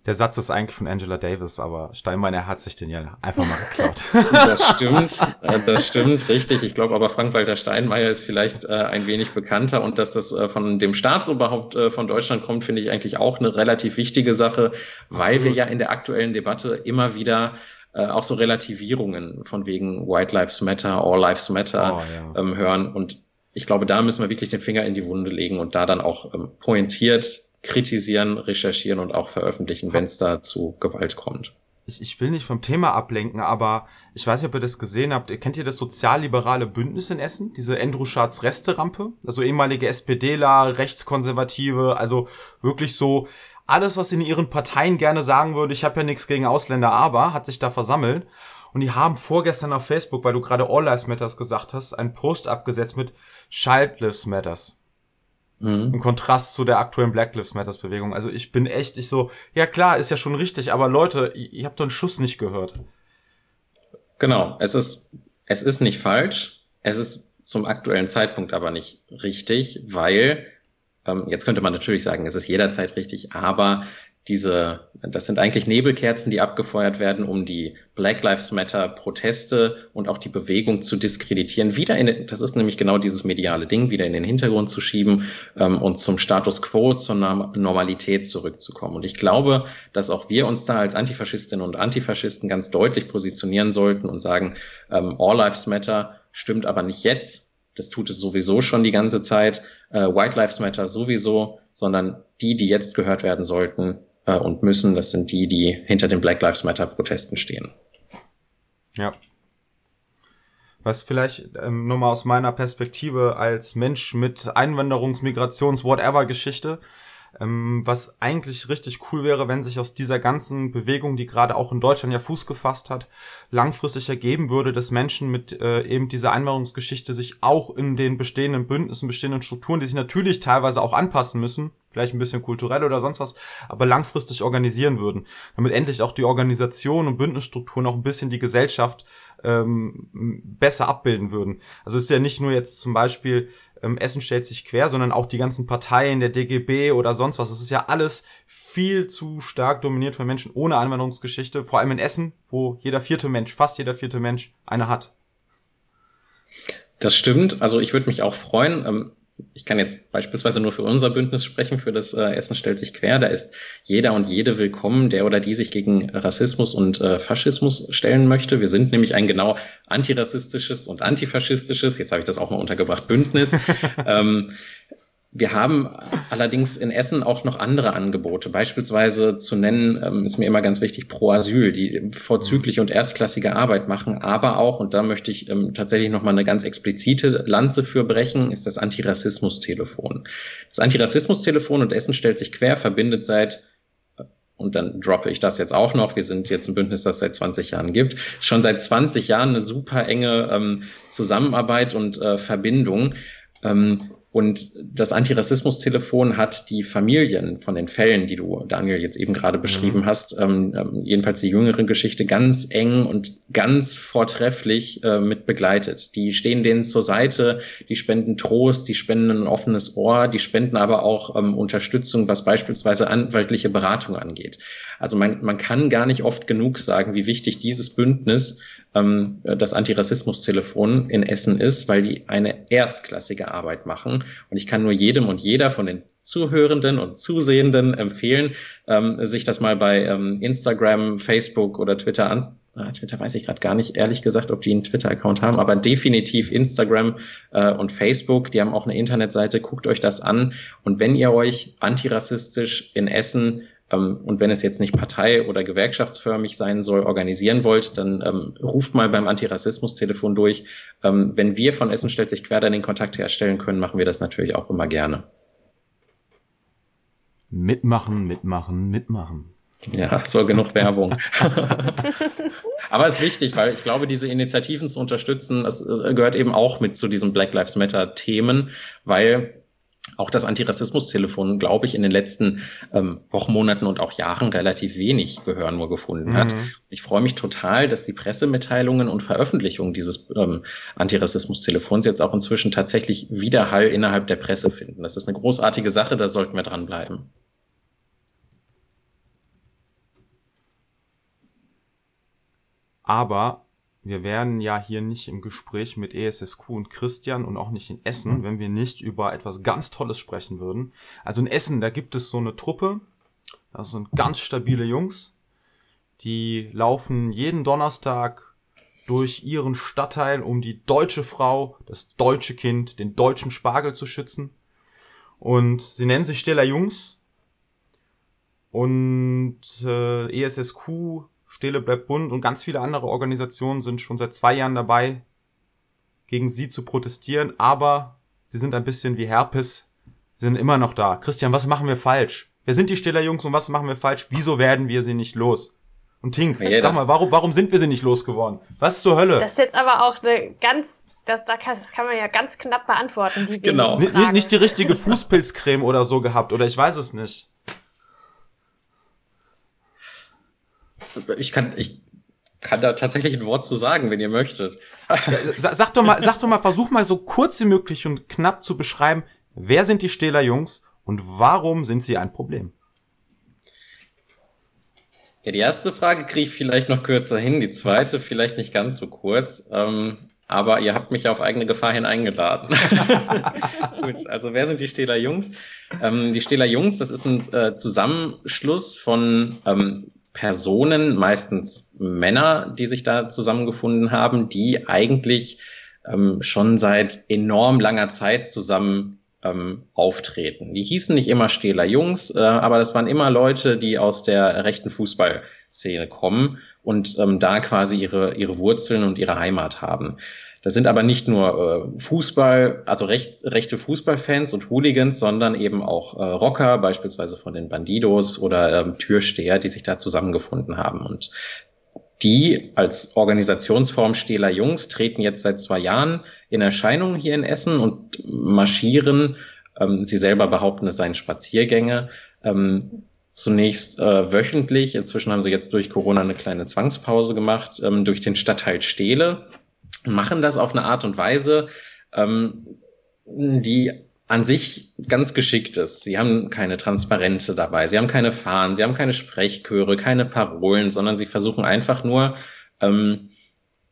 Der Satz ist eigentlich von Angela Davis, aber Steinmeier hat sich den ja einfach mal geklaut. Das stimmt, äh, das stimmt, richtig. Ich glaube aber Frank-Walter Steinmeier ist vielleicht äh, ein wenig bekannter und dass das äh, von dem Staatsoberhaupt äh, von Deutschland kommt, finde ich eigentlich auch eine relativ wichtige Sache, weil wir ja in der aktuellen Debatte immer wieder äh, auch so Relativierungen von wegen White Lives Matter, All Lives Matter oh, ja. ähm, hören und ich glaube, da müssen wir wirklich den Finger in die Wunde legen und da dann auch ähm, pointiert kritisieren, recherchieren und auch veröffentlichen, wenn es da zu Gewalt kommt. Ich, ich will nicht vom Thema ablenken, aber ich weiß nicht, ob ihr das gesehen habt. Kennt ihr das sozialliberale Bündnis in Essen? Diese Andrew Schards Resterampe? Also ehemalige SPDler, Rechtskonservative, also wirklich so alles, was in ihren Parteien gerne sagen würde, ich habe ja nichts gegen Ausländer, aber hat sich da versammelt. Und die haben vorgestern auf Facebook, weil du gerade All Lives Matters gesagt hast, einen Post abgesetzt mit Child Lives Matters. Mhm. Im Kontrast zu der aktuellen Black Lives Matters Bewegung. Also ich bin echt, ich so, ja klar, ist ja schon richtig, aber Leute, ihr, ihr habt doch einen Schuss nicht gehört. Genau, es ist, es ist nicht falsch, es ist zum aktuellen Zeitpunkt aber nicht richtig, weil, ähm, jetzt könnte man natürlich sagen, es ist jederzeit richtig, aber diese, das sind eigentlich Nebelkerzen, die abgefeuert werden, um die Black Lives Matter Proteste und auch die Bewegung zu diskreditieren, wieder in, das ist nämlich genau dieses mediale Ding, wieder in den Hintergrund zu schieben ähm, und zum Status quo, zur Normalität zurückzukommen. Und ich glaube, dass auch wir uns da als Antifaschistinnen und Antifaschisten ganz deutlich positionieren sollten und sagen, ähm, All Lives Matter stimmt aber nicht jetzt. Das tut es sowieso schon die ganze Zeit. Äh, White Lives Matter sowieso, sondern die, die jetzt gehört werden sollten, äh, und müssen. Das sind die, die hinter den Black Lives Matter Protesten stehen. Ja. Was vielleicht ähm, nur mal aus meiner Perspektive als Mensch mit Einwanderungs-, Migrations-, whatever Geschichte, ähm, was eigentlich richtig cool wäre, wenn sich aus dieser ganzen Bewegung, die gerade auch in Deutschland ja Fuß gefasst hat, langfristig ergeben würde, dass Menschen mit äh, eben dieser Einwanderungsgeschichte sich auch in den bestehenden Bündnissen, bestehenden Strukturen, die sich natürlich teilweise auch anpassen müssen, vielleicht ein bisschen kulturell oder sonst was, aber langfristig organisieren würden, damit endlich auch die Organisation und Bündnisstrukturen auch ein bisschen die Gesellschaft ähm, besser abbilden würden. Also es ist ja nicht nur jetzt zum Beispiel ähm, Essen stellt sich quer, sondern auch die ganzen Parteien, der DGB oder sonst was. Es ist ja alles viel zu stark dominiert von Menschen ohne Einwanderungsgeschichte, vor allem in Essen, wo jeder vierte Mensch, fast jeder vierte Mensch eine hat. Das stimmt. Also ich würde mich auch freuen. Ich kann jetzt beispielsweise nur für unser Bündnis sprechen, für das äh, Essen stellt sich quer. Da ist jeder und jede willkommen, der oder die sich gegen Rassismus und äh, Faschismus stellen möchte. Wir sind nämlich ein genau antirassistisches und antifaschistisches, jetzt habe ich das auch mal untergebracht, Bündnis. ähm, wir haben allerdings in Essen auch noch andere Angebote. Beispielsweise zu nennen, ähm, ist mir immer ganz wichtig, Pro Asyl, die vorzügliche und erstklassige Arbeit machen, aber auch, und da möchte ich ähm, tatsächlich nochmal eine ganz explizite Lanze für brechen, ist das Antirassismus-Telefon. Das Antirassismus-Telefon und Essen stellt sich quer, verbindet seit und dann droppe ich das jetzt auch noch. Wir sind jetzt ein Bündnis, das seit 20 Jahren gibt. Schon seit 20 Jahren eine super enge ähm, Zusammenarbeit und äh, Verbindung. Ähm, und das Antirassismus-Telefon hat die Familien von den Fällen, die du, Daniel, jetzt eben gerade beschrieben mhm. hast, ähm, ähm, jedenfalls die jüngere Geschichte, ganz eng und ganz vortrefflich äh, mit begleitet. Die stehen denen zur Seite, die spenden Trost, die spenden ein offenes Ohr, die spenden aber auch ähm, Unterstützung, was beispielsweise anwaltliche Beratung angeht. Also man, man kann gar nicht oft genug sagen, wie wichtig dieses Bündnis ähm, das Antirassismus-Telefon in Essen ist, weil die eine erstklassige Arbeit machen. Und ich kann nur jedem und jeder von den Zuhörenden und Zusehenden empfehlen, ähm, sich das mal bei ähm, Instagram, Facebook oder Twitter an. Ah, Twitter weiß ich gerade gar nicht, ehrlich gesagt, ob die einen Twitter-Account haben, aber definitiv Instagram äh, und Facebook. Die haben auch eine Internetseite. Guckt euch das an. Und wenn ihr euch antirassistisch in Essen und wenn es jetzt nicht partei- oder gewerkschaftsförmig sein soll, organisieren wollt, dann ähm, ruft mal beim Antirassismus-Telefon durch. Ähm, wenn wir von Essen stellt sich quer dann den Kontakt herstellen können, machen wir das natürlich auch immer gerne. Mitmachen, mitmachen, mitmachen. Ja, so genug Werbung. Aber es ist wichtig, weil ich glaube, diese Initiativen zu unterstützen, das äh, gehört eben auch mit zu diesen Black Lives Matter Themen, weil auch das Antirassismus-Telefon, glaube ich, in den letzten ähm, Wochen, Monaten und auch Jahren relativ wenig Gehör nur gefunden hat. Mhm. Ich freue mich total, dass die Pressemitteilungen und Veröffentlichungen dieses ähm, Antirassismus-Telefons jetzt auch inzwischen tatsächlich Widerhall innerhalb der Presse finden. Das ist eine großartige Sache, da sollten wir dranbleiben. Aber wir wären ja hier nicht im Gespräch mit ESSQ und Christian und auch nicht in Essen, mhm. wenn wir nicht über etwas ganz Tolles sprechen würden. Also in Essen, da gibt es so eine Truppe, das sind ganz stabile Jungs, die laufen jeden Donnerstag durch ihren Stadtteil, um die deutsche Frau, das deutsche Kind, den deutschen Spargel zu schützen. Und sie nennen sich Stiller Jungs. Und äh, ESSQ Stille bleibt bunt und ganz viele andere Organisationen sind schon seit zwei Jahren dabei, gegen sie zu protestieren, aber sie sind ein bisschen wie Herpes, sie sind immer noch da. Christian, was machen wir falsch? Wer sind die Stiller Jungs und was machen wir falsch? Wieso werden wir sie nicht los? Und Tink, ja, sag mal, warum, warum sind wir sie nicht losgeworden? Was zur Hölle? Das ist jetzt aber auch eine ganz, das, das kann man ja ganz knapp beantworten. Die genau. Nicht die richtige Fußpilzcreme oder so gehabt, oder ich weiß es nicht. Ich kann, ich, kann da tatsächlich ein Wort zu sagen, wenn ihr möchtet. Ja, sag doch mal, sag doch mal, versuch mal so kurz wie möglich und knapp zu beschreiben, wer sind die Stähler Jungs und warum sind sie ein Problem? Ja, die erste Frage kriege ich vielleicht noch kürzer hin, die zweite vielleicht nicht ganz so kurz. Ähm, aber ihr habt mich auf eigene Gefahr hin eingeladen. Gut, also wer sind die Stähler Jungs? Ähm, die Stähler Jungs, das ist ein äh, Zusammenschluss von ähm, Personen, meistens Männer, die sich da zusammengefunden haben, die eigentlich ähm, schon seit enorm langer Zeit zusammen ähm, auftreten. Die hießen nicht immer Stähler Jungs, äh, aber das waren immer Leute, die aus der rechten Fußballszene kommen und ähm, da quasi ihre, ihre Wurzeln und ihre Heimat haben. Das sind aber nicht nur äh, Fußball, also recht, rechte Fußballfans und Hooligans, sondern eben auch äh, Rocker, beispielsweise von den Bandidos oder ähm, Türsteher, die sich da zusammengefunden haben. Und die als Organisationsform Stähler Jungs treten jetzt seit zwei Jahren in Erscheinung hier in Essen und marschieren. Ähm, sie selber behaupten, es seien Spaziergänge. Ähm, zunächst äh, wöchentlich, inzwischen haben sie jetzt durch Corona eine kleine Zwangspause gemacht, ähm, durch den Stadtteil Stehle, machen das auf eine Art und Weise, ähm, die an sich ganz geschickt ist. Sie haben keine Transparente dabei, sie haben keine Fahnen, sie haben keine Sprechchöre, keine Parolen, sondern sie versuchen einfach nur, ähm,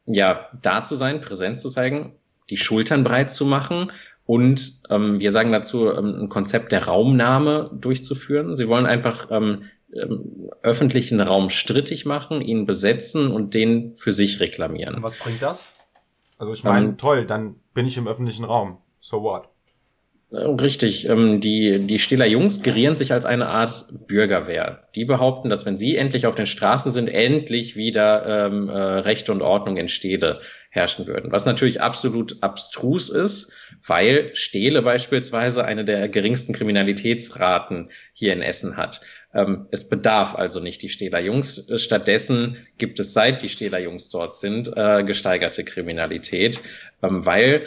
ja, da zu sein, präsent zu zeigen, die Schultern breit zu machen und ähm, wir sagen dazu, ähm, ein Konzept der Raumnahme durchzuführen. Sie wollen einfach ähm, ähm, öffentlichen Raum strittig machen, ihn besetzen und den für sich reklamieren. Und was bringt das? Also ich meine, ähm, toll, dann bin ich im öffentlichen Raum. So what? Richtig. Ähm, die, die Stiller Jungs gerieren sich als eine Art Bürgerwehr. Die behaupten, dass wenn sie endlich auf den Straßen sind, endlich wieder ähm, äh, Recht und Ordnung in Städte herrschen würden. Was natürlich absolut abstrus ist, weil Stähle beispielsweise eine der geringsten Kriminalitätsraten hier in Essen hat. Ähm, es bedarf also nicht die Stähler Jungs. Stattdessen gibt es, seit die Stähler Jungs dort sind, äh, gesteigerte Kriminalität, ähm, weil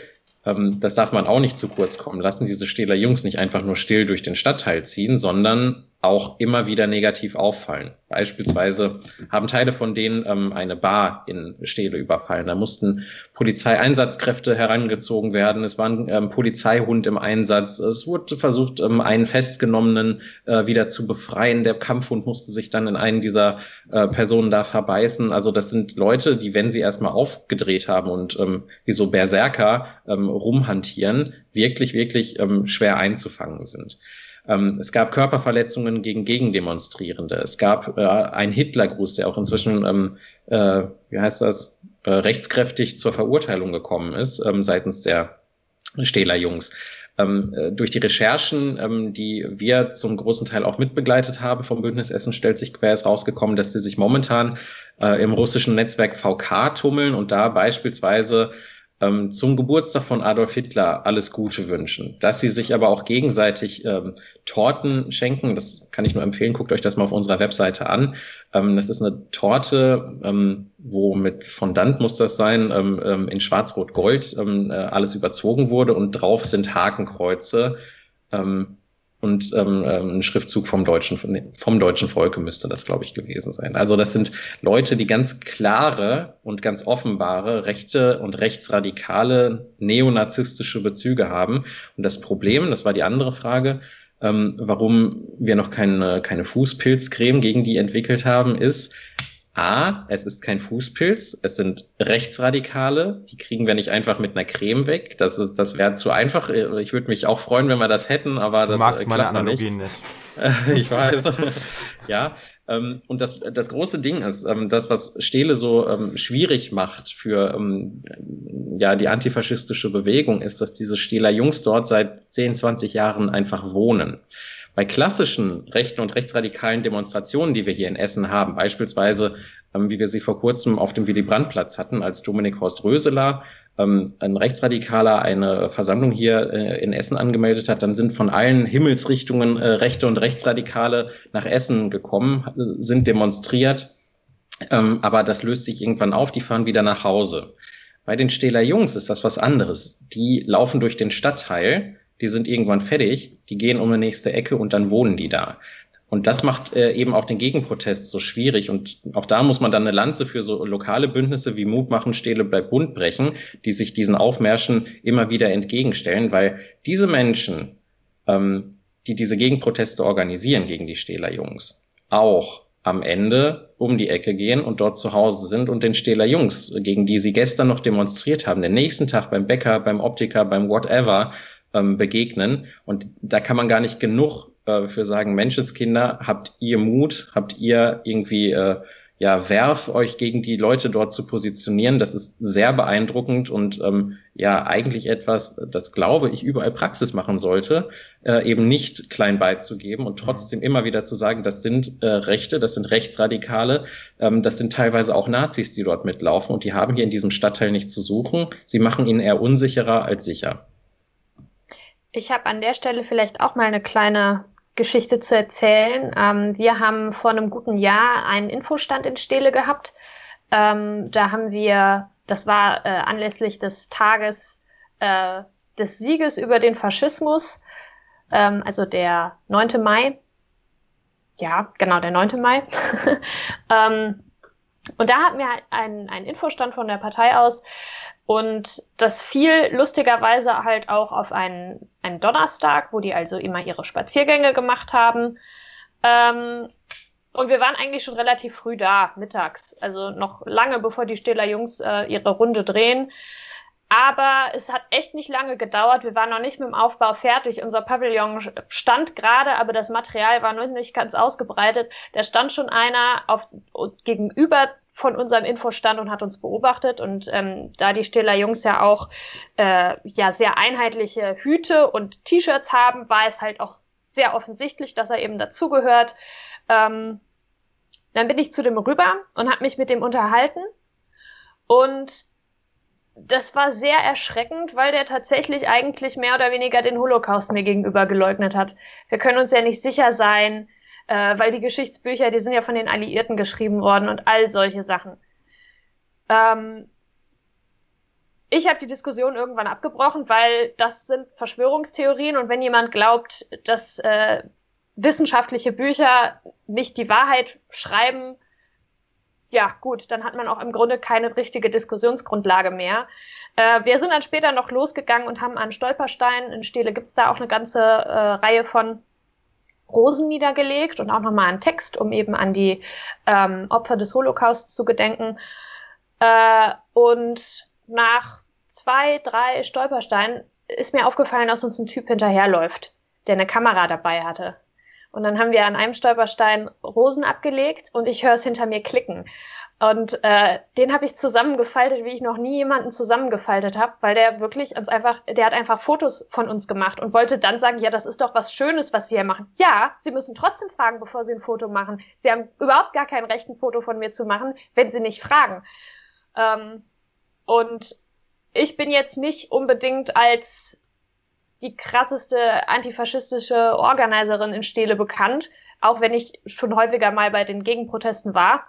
ähm, das darf man auch nicht zu kurz kommen lassen. Diese Stähler Jungs nicht einfach nur still durch den Stadtteil ziehen, sondern auch immer wieder negativ auffallen. Beispielsweise haben Teile von denen ähm, eine Bar in Stähle überfallen. Da mussten Polizeieinsatzkräfte herangezogen werden. Es war ein ähm, Polizeihund im Einsatz. Es wurde versucht, ähm, einen Festgenommenen äh, wieder zu befreien. Der Kampfhund musste sich dann in einen dieser äh, Personen da verbeißen. Also das sind Leute, die, wenn sie erstmal aufgedreht haben und ähm, wie so Berserker ähm, rumhantieren, wirklich, wirklich ähm, schwer einzufangen sind. Ähm, es gab Körperverletzungen gegen Gegendemonstrierende. Es gab äh, einen Hitlergruß, der auch inzwischen, ähm, äh, wie heißt das, äh, rechtskräftig zur Verurteilung gekommen ist ähm, seitens der Stähler Jungs. Ähm, äh, durch die Recherchen, ähm, die wir zum großen Teil auch mitbegleitet haben vom Bündnis Essen, stellt sich quer ist rausgekommen, dass die sich momentan äh, im russischen Netzwerk VK tummeln und da beispielsweise ähm, zum Geburtstag von Adolf Hitler alles Gute wünschen. Dass sie sich aber auch gegenseitig ähm, Torten schenken, das kann ich nur empfehlen, guckt euch das mal auf unserer Webseite an. Ähm, das ist eine Torte, ähm, wo mit Fondant muss das sein, ähm, ähm, in Schwarz-Rot-Gold ähm, äh, alles überzogen wurde und drauf sind Hakenkreuze. Ähm, und ähm, ähm, ein Schriftzug vom deutschen vom deutschen Volke müsste das glaube ich gewesen sein. Also das sind Leute, die ganz klare und ganz offenbare rechte und rechtsradikale neonazistische Bezüge haben. Und das Problem, das war die andere Frage, ähm, warum wir noch keine keine Fußpilzcreme gegen die entwickelt haben, ist A, es ist kein Fußpilz, es sind Rechtsradikale, die kriegen wir nicht einfach mit einer Creme weg. Das, ist, das wäre zu einfach. Ich würde mich auch freuen, wenn wir das hätten, aber du das magst äh, meine Analogien nicht. nicht. ich weiß. ja. Ähm, und das, das große Ding ist, ähm, das, was Stehle so ähm, schwierig macht für ja, die antifaschistische Bewegung, ist, dass diese Stehler Jungs dort seit 10, 20 Jahren einfach wohnen. Bei klassischen rechten und rechtsradikalen Demonstrationen, die wir hier in Essen haben, beispielsweise, ähm, wie wir sie vor kurzem auf dem Willy-Brandt-Platz hatten, als Dominik Horst Röseler, ähm, ein Rechtsradikaler, eine Versammlung hier äh, in Essen angemeldet hat, dann sind von allen Himmelsrichtungen äh, Rechte und Rechtsradikale nach Essen gekommen, sind demonstriert. Ähm, aber das löst sich irgendwann auf, die fahren wieder nach Hause. Bei den Stähler Jungs ist das was anderes. Die laufen durch den Stadtteil die sind irgendwann fertig, die gehen um die nächste Ecke und dann wohnen die da. Und das macht äh, eben auch den Gegenprotest so schwierig. Und auch da muss man dann eine Lanze für so lokale Bündnisse wie Mut machen, Stähle bleibt bunt brechen, die sich diesen Aufmärschen immer wieder entgegenstellen, weil diese Menschen, ähm, die diese Gegenproteste organisieren gegen die Stähler-Jungs, auch am Ende um die Ecke gehen und dort zu Hause sind und den Stähler Jungs, gegen die sie gestern noch demonstriert haben, den nächsten Tag beim Bäcker, beim Optiker, beim Whatever ähm, begegnen. Und da kann man gar nicht genug äh, für sagen, Menschenskinder, habt ihr Mut, habt ihr irgendwie äh, ja, Werf, euch gegen die Leute dort zu positionieren. Das ist sehr beeindruckend und ähm, ja, eigentlich etwas, das glaube ich überall Praxis machen sollte, äh, eben nicht klein beizugeben und trotzdem immer wieder zu sagen, das sind äh, Rechte, das sind Rechtsradikale, ähm, das sind teilweise auch Nazis, die dort mitlaufen und die haben hier in diesem Stadtteil nichts zu suchen. Sie machen ihn eher unsicherer als sicher. Ich habe an der Stelle vielleicht auch mal eine kleine Geschichte zu erzählen. Ähm, wir haben vor einem guten Jahr einen Infostand in Stele gehabt. Ähm, da haben wir, das war äh, anlässlich des Tages äh, des Sieges über den Faschismus, ähm, also der 9. Mai. Ja, genau, der 9. Mai. ähm, und da hatten wir einen, einen Infostand von der Partei aus, und das fiel lustigerweise halt auch auf einen, einen Donnerstag, wo die also immer ihre Spaziergänge gemacht haben. Ähm, und wir waren eigentlich schon relativ früh da, mittags. Also noch lange bevor die Stiller Jungs äh, ihre Runde drehen. Aber es hat echt nicht lange gedauert. Wir waren noch nicht mit dem Aufbau fertig. Unser Pavillon stand gerade, aber das Material war noch nicht ganz ausgebreitet. Da stand schon einer auf, gegenüber von unserem Infostand und hat uns beobachtet. Und ähm, da die Stiller Jungs ja auch äh, ja sehr einheitliche Hüte und T-Shirts haben, war es halt auch sehr offensichtlich, dass er eben dazugehört. Ähm, dann bin ich zu dem rüber und habe mich mit dem unterhalten. Und das war sehr erschreckend, weil der tatsächlich eigentlich mehr oder weniger den Holocaust mir gegenüber geleugnet hat. Wir können uns ja nicht sicher sein, äh, weil die Geschichtsbücher, die sind ja von den Alliierten geschrieben worden und all solche Sachen. Ähm, ich habe die Diskussion irgendwann abgebrochen, weil das sind Verschwörungstheorien und wenn jemand glaubt, dass äh, wissenschaftliche Bücher nicht die Wahrheit schreiben, ja gut, dann hat man auch im Grunde keine richtige Diskussionsgrundlage mehr. Äh, wir sind dann später noch losgegangen und haben an Stolperstein, in Stele gibt's da auch eine ganze äh, Reihe von, Rosen niedergelegt und auch nochmal einen Text, um eben an die ähm, Opfer des Holocausts zu gedenken. Äh, und nach zwei, drei Stolpersteinen ist mir aufgefallen, dass uns ein Typ hinterherläuft, der eine Kamera dabei hatte. Und dann haben wir an einem Stolperstein Rosen abgelegt und ich höre es hinter mir klicken. Und äh, den habe ich zusammengefaltet, wie ich noch nie jemanden zusammengefaltet habe, weil der wirklich uns einfach, der hat einfach Fotos von uns gemacht und wollte dann sagen, ja, das ist doch was Schönes, was Sie hier machen. Ja, Sie müssen trotzdem fragen, bevor Sie ein Foto machen. Sie haben überhaupt gar kein Recht, ein Foto von mir zu machen, wenn Sie nicht fragen. Ähm, und ich bin jetzt nicht unbedingt als die krasseste antifaschistische Organiserin in Stele bekannt, auch wenn ich schon häufiger mal bei den Gegenprotesten war.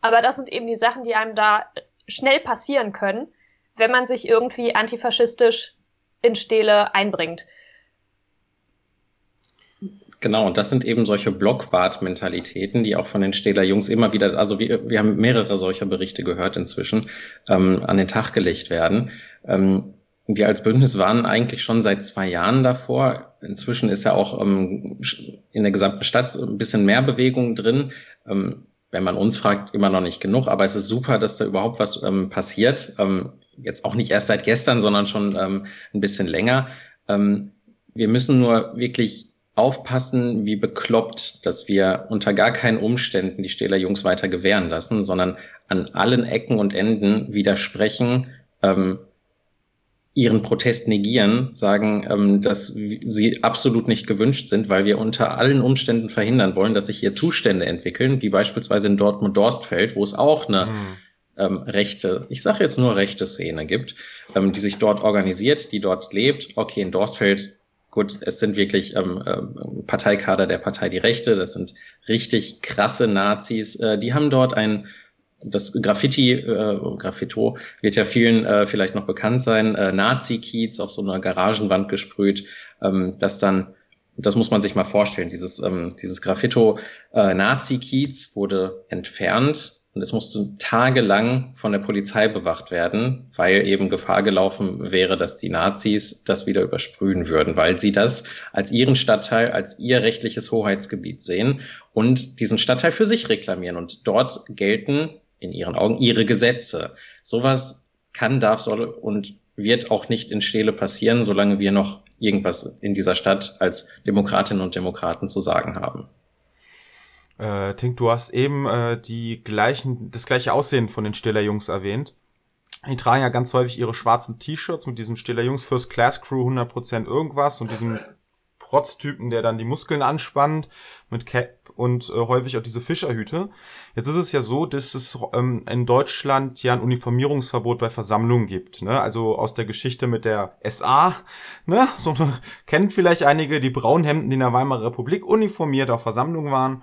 Aber das sind eben die Sachen, die einem da schnell passieren können, wenn man sich irgendwie antifaschistisch in Stele einbringt. Genau, und das sind eben solche Blockwart-Mentalitäten, die auch von den Stähler Jungs immer wieder, also wir, wir haben mehrere solcher Berichte gehört inzwischen, ähm, an den Tag gelegt werden. Ähm, wir als Bündnis waren eigentlich schon seit zwei Jahren davor. Inzwischen ist ja auch ähm, in der gesamten Stadt ein bisschen mehr Bewegung drin. Ähm, wenn man uns fragt, immer noch nicht genug, aber es ist super, dass da überhaupt was ähm, passiert. Ähm, jetzt auch nicht erst seit gestern, sondern schon ähm, ein bisschen länger. Ähm, wir müssen nur wirklich aufpassen, wie bekloppt, dass wir unter gar keinen Umständen die Stähler Jungs weiter gewähren lassen, sondern an allen Ecken und Enden widersprechen, ähm, ihren Protest negieren, sagen, ähm, dass sie absolut nicht gewünscht sind, weil wir unter allen Umständen verhindern wollen, dass sich hier Zustände entwickeln, wie beispielsweise in Dortmund-Dorstfeld, wo es auch eine mhm. ähm, rechte, ich sage jetzt nur rechte Szene gibt, ähm, die sich dort organisiert, die dort lebt. Okay, in Dorstfeld Gut, es sind wirklich ähm, ähm, Parteikader der Partei Die Rechte, das sind richtig krasse Nazis. Äh, die haben dort ein das Graffiti, äh, Graffito wird ja vielen äh, vielleicht noch bekannt sein, äh, Nazi-Kiez auf so einer Garagenwand gesprüht, ähm, das dann das muss man sich mal vorstellen. Dieses, ähm, dieses Graffito äh, Nazi-Kiez wurde entfernt und es musste tagelang von der Polizei bewacht werden, weil eben Gefahr gelaufen wäre, dass die Nazis das wieder übersprühen würden, weil sie das als ihren Stadtteil, als ihr rechtliches Hoheitsgebiet sehen und diesen Stadtteil für sich reklamieren. Und dort gelten in ihren Augen ihre Gesetze. Sowas kann, darf, soll und wird auch nicht in Stele passieren, solange wir noch irgendwas in dieser Stadt als Demokratinnen und Demokraten zu sagen haben. Äh, Tink, du hast eben äh, die gleichen, das gleiche Aussehen von den Stiller Jungs erwähnt. Die tragen ja ganz häufig ihre schwarzen T-Shirts mit diesem Stiller Jungs First Class Crew 100% irgendwas und diesem Protztypen, der dann die Muskeln anspannt mit und äh, häufig auch diese Fischerhüte. Jetzt ist es ja so, dass es ähm, in Deutschland ja ein Uniformierungsverbot bei Versammlungen gibt. Ne? Also aus der Geschichte mit der SA, ne? so, kennt vielleicht einige, die Braunhemden, die in der Weimarer Republik uniformiert auf Versammlungen waren.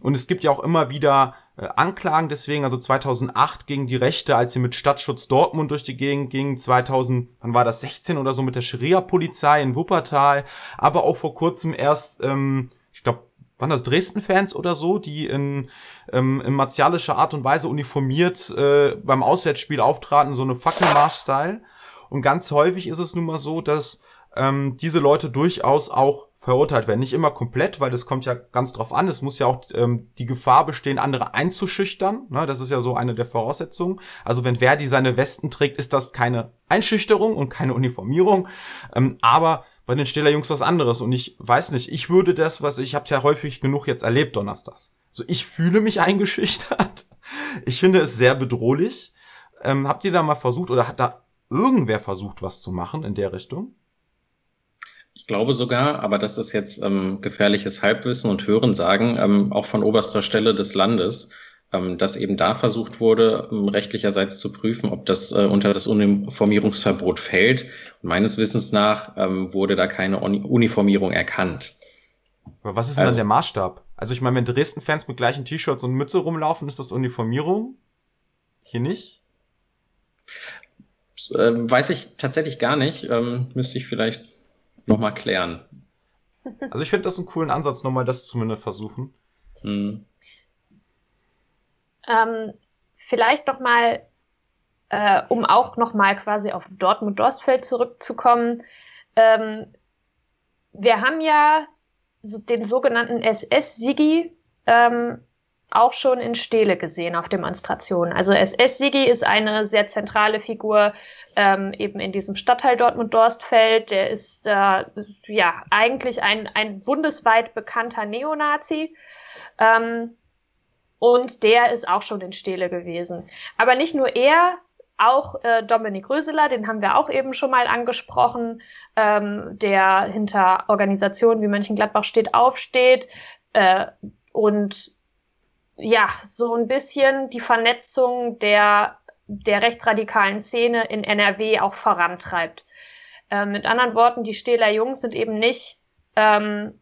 Und es gibt ja auch immer wieder äh, Anklagen deswegen, also 2008 gegen die Rechte, als sie mit Stadtschutz Dortmund durch die Gegend ging, 2000, dann war das 16 oder so mit der Scharia-Polizei in Wuppertal, aber auch vor kurzem erst, ähm, ich glaube, waren das Dresden-Fans oder so, die in, ähm, in martialischer Art und Weise uniformiert äh, beim Auswärtsspiel auftraten, so eine Fackelmarsch-Style. Und ganz häufig ist es nun mal so, dass ähm, diese Leute durchaus auch verurteilt werden. Nicht immer komplett, weil das kommt ja ganz drauf an. Es muss ja auch ähm, die Gefahr bestehen, andere einzuschüchtern. Ne? Das ist ja so eine der Voraussetzungen. Also wenn Verdi seine Westen trägt, ist das keine Einschüchterung und keine Uniformierung. Ähm, aber bei den Stiller Jungs was anderes. Und ich weiß nicht, ich würde das, was ich habe ja häufig genug jetzt erlebt, Donnerstags. So, ich fühle mich eingeschüchtert. Ich finde es sehr bedrohlich. Ähm, habt ihr da mal versucht oder hat da irgendwer versucht, was zu machen in der Richtung? Ich glaube sogar, aber das ist jetzt ähm, gefährliches Halbwissen und Hören sagen, ähm, auch von oberster Stelle des Landes, dass eben da versucht wurde, ähm, rechtlicherseits zu prüfen, ob das äh, unter das Uniformierungsverbot fällt. Und meines Wissens nach ähm, wurde da keine Uniformierung erkannt. Aber was ist denn also, dann der Maßstab? Also ich meine, wenn Dresden-Fans mit gleichen T-Shirts und Mütze rumlaufen, ist das Uniformierung? Hier nicht? Weiß ich tatsächlich gar nicht. Ähm, müsste ich vielleicht nochmal klären. Also ich finde das einen coolen Ansatz, nochmal das zumindest versuchen. Hm. Ähm, vielleicht nochmal, äh, um auch nochmal quasi auf Dortmund-Dorstfeld zurückzukommen. Ähm, wir haben ja den sogenannten SS-Sigi ähm, auch schon in Stele gesehen auf Demonstrationen. Also SS-Sigi ist eine sehr zentrale Figur ähm, eben in diesem Stadtteil Dortmund-Dorstfeld. Der ist äh, ja eigentlich ein, ein bundesweit bekannter Neonazi. Ähm, und der ist auch schon in Stele gewesen. Aber nicht nur er, auch äh, Dominik Röseler, den haben wir auch eben schon mal angesprochen, ähm, der hinter Organisationen wie Mönchengladbach steht, aufsteht äh, und ja, so ein bisschen die Vernetzung der, der rechtsradikalen Szene in NRW auch vorantreibt. Äh, mit anderen Worten, die Stähler Jungs sind eben nicht ähm,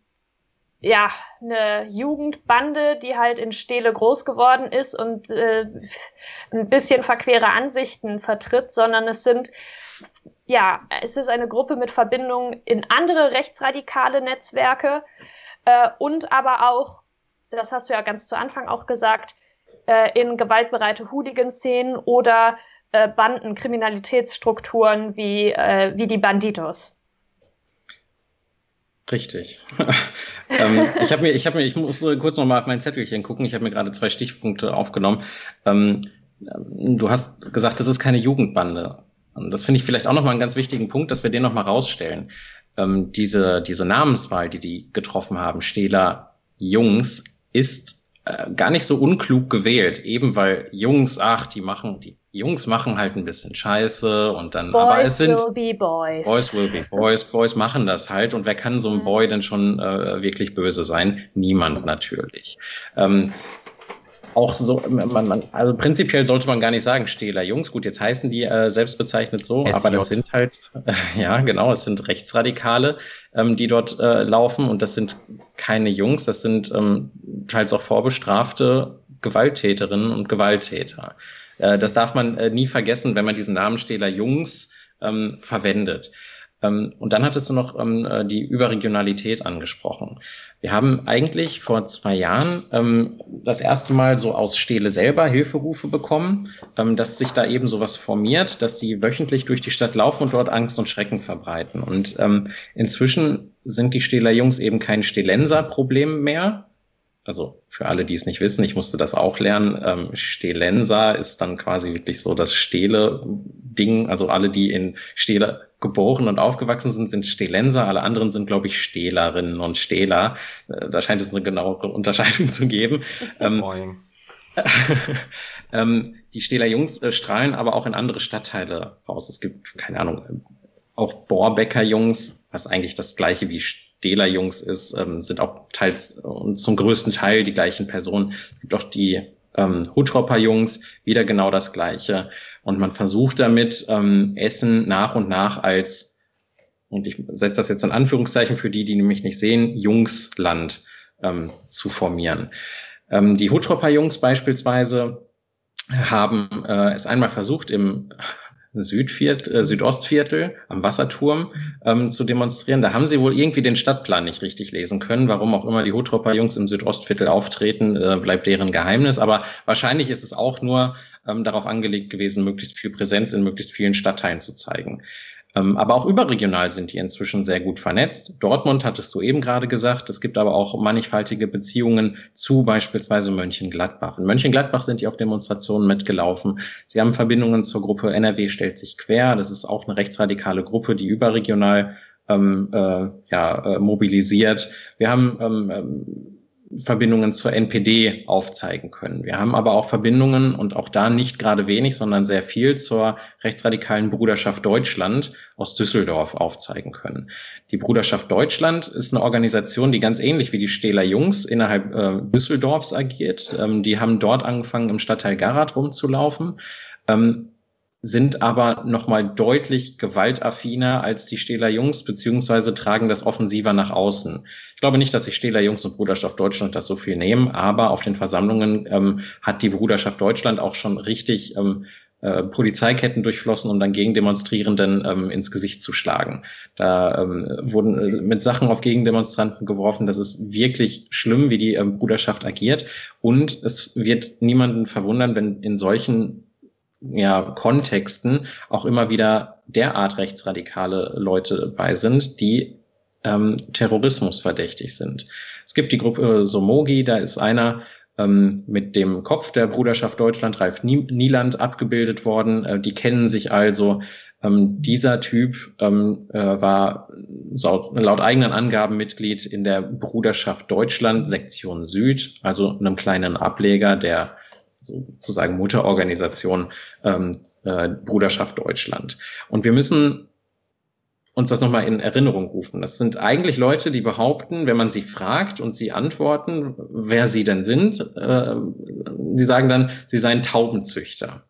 ja, eine Jugendbande, die halt in Stehle groß geworden ist und äh, ein bisschen verquere Ansichten vertritt, sondern es sind, ja, es ist eine Gruppe mit Verbindungen in andere rechtsradikale Netzwerke äh, und aber auch das hast du ja ganz zu Anfang auch gesagt, äh, in gewaltbereite Hooligan-Szenen oder äh, Banden, Kriminalitätsstrukturen wie, äh, wie die Banditos. Richtig. ähm, ich habe mir, ich habe mir, ich muss kurz noch mal auf mein Zettelchen gucken. Ich habe mir gerade zwei Stichpunkte aufgenommen. Ähm, du hast gesagt, das ist keine Jugendbande. Und das finde ich vielleicht auch noch mal einen ganz wichtigen Punkt, dass wir den noch mal rausstellen. Ähm, diese, diese Namenswahl, die die getroffen haben, Stehler Jungs, ist äh, gar nicht so unklug gewählt, eben weil Jungs, ach, die machen, die Jungs machen halt ein bisschen Scheiße und dann, boys aber es sind will be boys. Boys will be boys, Boys machen das halt und wer kann so ein Boy denn schon äh, wirklich böse sein? Niemand natürlich. Ähm, auch so, man, man, also prinzipiell sollte man gar nicht sagen, Stähler Jungs. Gut, jetzt heißen die äh, selbstbezeichnet so, SJ. aber das sind halt, äh, ja, genau, es sind Rechtsradikale, ähm, die dort äh, laufen und das sind keine Jungs, das sind ähm, teils auch vorbestrafte Gewalttäterinnen und Gewalttäter. Äh, das darf man äh, nie vergessen, wenn man diesen Namen Stähler Jungs ähm, verwendet. Ähm, und dann hattest du noch ähm, äh, die Überregionalität angesprochen. Wir haben eigentlich vor zwei Jahren ähm, das erste Mal so aus Stele selber Hilferufe bekommen, ähm, dass sich da eben sowas formiert, dass die wöchentlich durch die Stadt laufen und dort Angst und Schrecken verbreiten. Und ähm, inzwischen sind die Steler Jungs eben kein Stelenser-Problem mehr, also für alle, die es nicht wissen, ich musste das auch lernen, ähm, Stelensa ist dann quasi wirklich so das Stele-Ding. Also alle, die in Stele geboren und aufgewachsen sind, sind Stelenser. Alle anderen sind, glaube ich, Stählerinnen und Stähler. Äh, da scheint es eine genauere Unterscheidung zu geben. ähm, ähm, die Stähler Jungs äh, strahlen aber auch in andere Stadtteile raus. Es gibt, keine Ahnung, auch Bohrbecker Jungs, was eigentlich das gleiche wie Dela-Jungs ist, ähm, sind auch teils und zum größten Teil die gleichen Personen. Auch die ähm, Hutropper-Jungs, wieder genau das Gleiche. Und man versucht damit, ähm, Essen nach und nach als, und ich setze das jetzt in Anführungszeichen für die, die nämlich nicht sehen, Jungsland ähm, zu formieren. Ähm, die Hutropper-Jungs beispielsweise haben äh, es einmal versucht, im Südviertel, äh, Südostviertel am Wasserturm ähm, zu demonstrieren. Da haben sie wohl irgendwie den Stadtplan nicht richtig lesen können. Warum auch immer die Hutropper Jungs im Südostviertel auftreten, äh, bleibt deren Geheimnis. Aber wahrscheinlich ist es auch nur ähm, darauf angelegt gewesen, möglichst viel Präsenz in möglichst vielen Stadtteilen zu zeigen. Ähm, aber auch überregional sind die inzwischen sehr gut vernetzt. Dortmund hattest du eben gerade gesagt. Es gibt aber auch mannigfaltige Beziehungen zu beispielsweise Mönchengladbach. In Mönchengladbach sind die auf Demonstrationen mitgelaufen. Sie haben Verbindungen zur Gruppe NRW stellt sich quer. Das ist auch eine rechtsradikale Gruppe, die überregional ähm, äh, ja, äh, mobilisiert. Wir haben ähm, ähm Verbindungen zur NPD aufzeigen können. Wir haben aber auch Verbindungen und auch da nicht gerade wenig, sondern sehr viel zur rechtsradikalen Bruderschaft Deutschland aus Düsseldorf aufzeigen können. Die Bruderschaft Deutschland ist eine Organisation, die ganz ähnlich wie die Stähler Jungs innerhalb äh, Düsseldorfs agiert. Ähm, die haben dort angefangen, im Stadtteil Garat rumzulaufen. Ähm, sind aber nochmal deutlich gewaltaffiner als die Stähler Jungs, beziehungsweise tragen das offensiver nach außen. Ich glaube nicht, dass sich Stähler Jungs und Bruderschaft Deutschland das so viel nehmen, aber auf den Versammlungen ähm, hat die Bruderschaft Deutschland auch schon richtig ähm, äh, Polizeiketten durchflossen, um dann Gegendemonstrierenden ähm, ins Gesicht zu schlagen. Da ähm, wurden äh, mit Sachen auf Gegendemonstranten geworfen. Das ist wirklich schlimm, wie die ähm, Bruderschaft agiert. Und es wird niemanden verwundern, wenn in solchen ja, Kontexten auch immer wieder derart rechtsradikale Leute bei sind, die ähm, Terrorismus verdächtig sind. Es gibt die Gruppe Somogi, da ist einer ähm, mit dem Kopf der Bruderschaft Deutschland, Ralf Nieland, abgebildet worden. Äh, die kennen sich also. Ähm, dieser Typ ähm, äh, war laut, laut eigenen Angaben Mitglied in der Bruderschaft Deutschland, Sektion Süd, also einem kleinen Ableger der sozusagen Mutterorganisation ähm, äh, Bruderschaft Deutschland. Und wir müssen uns das nochmal in Erinnerung rufen. Das sind eigentlich Leute, die behaupten, wenn man sie fragt und sie antworten, wer sie denn sind, äh, die sagen dann, sie seien Taubenzüchter.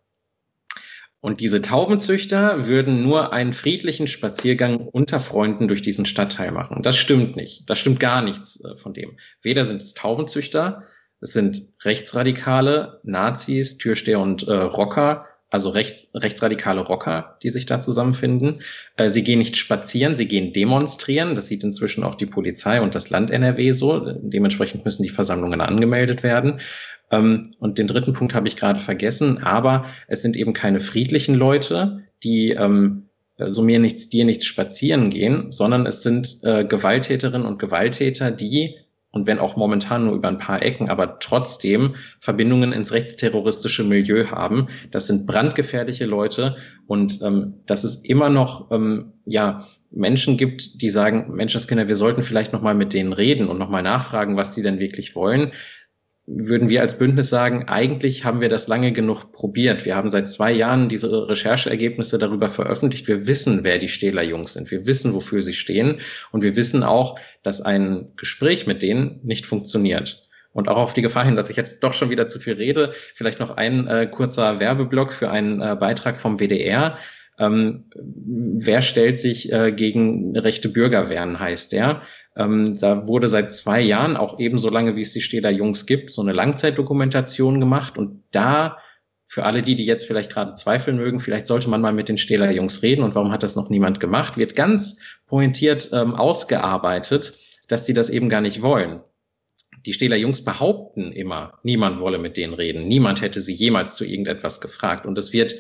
Und diese Taubenzüchter würden nur einen friedlichen Spaziergang unter Freunden durch diesen Stadtteil machen. Das stimmt nicht. Das stimmt gar nichts äh, von dem. Weder sind es Taubenzüchter, es sind Rechtsradikale, Nazis, Türsteher und äh, Rocker, also recht, rechtsradikale Rocker, die sich da zusammenfinden. Äh, sie gehen nicht spazieren, sie gehen demonstrieren. Das sieht inzwischen auch die Polizei und das Land NRW so. Dementsprechend müssen die Versammlungen angemeldet werden. Ähm, und den dritten Punkt habe ich gerade vergessen, aber es sind eben keine friedlichen Leute, die ähm, so mir nichts, dir nichts spazieren gehen, sondern es sind äh, Gewalttäterinnen und Gewalttäter, die und wenn auch momentan nur über ein paar Ecken, aber trotzdem Verbindungen ins rechtsterroristische Milieu haben. Das sind brandgefährliche Leute und ähm, dass es immer noch ähm, ja Menschen gibt, die sagen, Menschenskinder, wir sollten vielleicht noch mal mit denen reden und noch mal nachfragen, was die denn wirklich wollen würden wir als Bündnis sagen, eigentlich haben wir das lange genug probiert. Wir haben seit zwei Jahren diese Rechercheergebnisse darüber veröffentlicht. Wir wissen, wer die Stähler Jungs sind. Wir wissen, wofür sie stehen. Und wir wissen auch, dass ein Gespräch mit denen nicht funktioniert. Und auch auf die Gefahr hin, dass ich jetzt doch schon wieder zu viel rede, vielleicht noch ein äh, kurzer Werbeblock für einen äh, Beitrag vom WDR. Ähm, wer stellt sich äh, gegen rechte Bürger wehren, heißt der. Ähm, da wurde seit zwei Jahren, auch ebenso lange wie es die Städter Jungs gibt, so eine Langzeitdokumentation gemacht. Und da für alle die, die jetzt vielleicht gerade zweifeln mögen, vielleicht sollte man mal mit den Stähler Jungs reden. Und warum hat das noch niemand gemacht, wird ganz pointiert ähm, ausgearbeitet, dass die das eben gar nicht wollen. Die Stähler Jungs behaupten immer, niemand wolle mit denen reden, niemand hätte sie jemals zu irgendetwas gefragt. Und es wird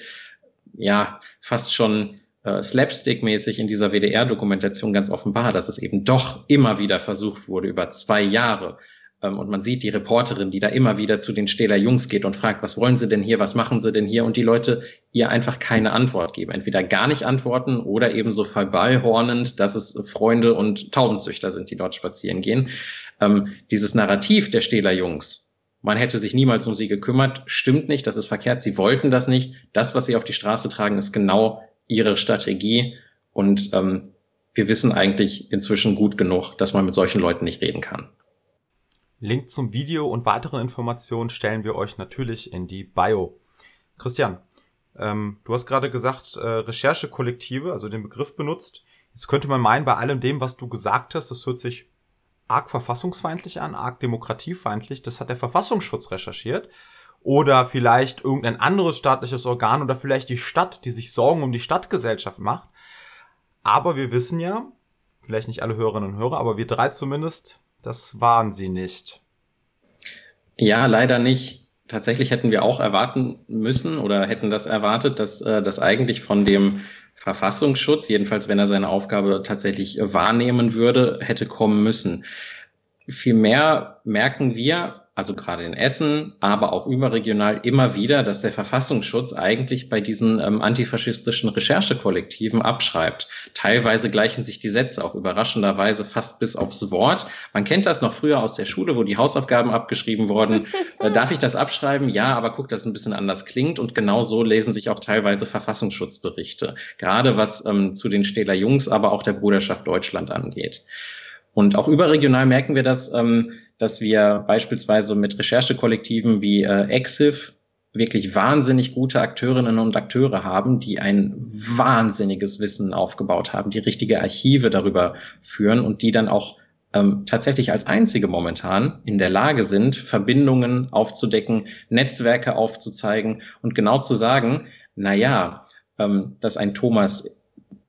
ja fast schon äh, slapstick-mäßig in dieser WDR-Dokumentation ganz offenbar, dass es eben doch immer wieder versucht wurde, über zwei Jahre ähm, und man sieht die Reporterin, die da immer wieder zu den Stähler Jungs geht und fragt, was wollen sie denn hier, was machen sie denn hier? Und die Leute ihr einfach keine Antwort geben. Entweder gar nicht antworten oder eben so verballhornend, dass es Freunde und Taubenzüchter sind, die dort spazieren gehen. Ähm, dieses Narrativ der Stähler Jungs, man hätte sich niemals um sie gekümmert, stimmt nicht, das ist verkehrt, sie wollten das nicht. Das, was sie auf die Straße tragen, ist genau ihre Strategie. Und ähm, wir wissen eigentlich inzwischen gut genug, dass man mit solchen Leuten nicht reden kann. Link zum Video und weitere Informationen stellen wir euch natürlich in die Bio. Christian, ähm, du hast gerade gesagt, äh, Recherchekollektive, also den Begriff benutzt. Jetzt könnte man meinen, bei allem dem, was du gesagt hast, das hört sich arg verfassungsfeindlich an, arg demokratiefeindlich. Das hat der Verfassungsschutz recherchiert. Oder vielleicht irgendein anderes staatliches Organ oder vielleicht die Stadt, die sich Sorgen um die Stadtgesellschaft macht. Aber wir wissen ja, vielleicht nicht alle Hörerinnen und Hörer, aber wir drei zumindest das waren sie nicht. Ja, leider nicht. Tatsächlich hätten wir auch erwarten müssen oder hätten das erwartet, dass äh, das eigentlich von dem Verfassungsschutz, jedenfalls wenn er seine Aufgabe tatsächlich wahrnehmen würde, hätte kommen müssen. Vielmehr merken wir, also gerade in Essen, aber auch überregional immer wieder, dass der Verfassungsschutz eigentlich bei diesen ähm, antifaschistischen Recherchekollektiven abschreibt. Teilweise gleichen sich die Sätze auch überraschenderweise fast bis aufs Wort. Man kennt das noch früher aus der Schule, wo die Hausaufgaben abgeschrieben wurden. äh, darf ich das abschreiben? Ja, aber guck, dass es ein bisschen anders klingt. Und genau so lesen sich auch teilweise Verfassungsschutzberichte. Gerade was ähm, zu den Stähler Jungs, aber auch der Bruderschaft Deutschland angeht. Und auch überregional merken wir das, ähm, dass wir beispielsweise mit Recherchekollektiven wie äh, Exif wirklich wahnsinnig gute Akteurinnen und Akteure haben, die ein wahnsinniges Wissen aufgebaut haben, die richtige Archive darüber führen und die dann auch ähm, tatsächlich als einzige momentan in der Lage sind, Verbindungen aufzudecken, Netzwerke aufzuzeigen und genau zu sagen, na ja, ähm, dass ein Thomas,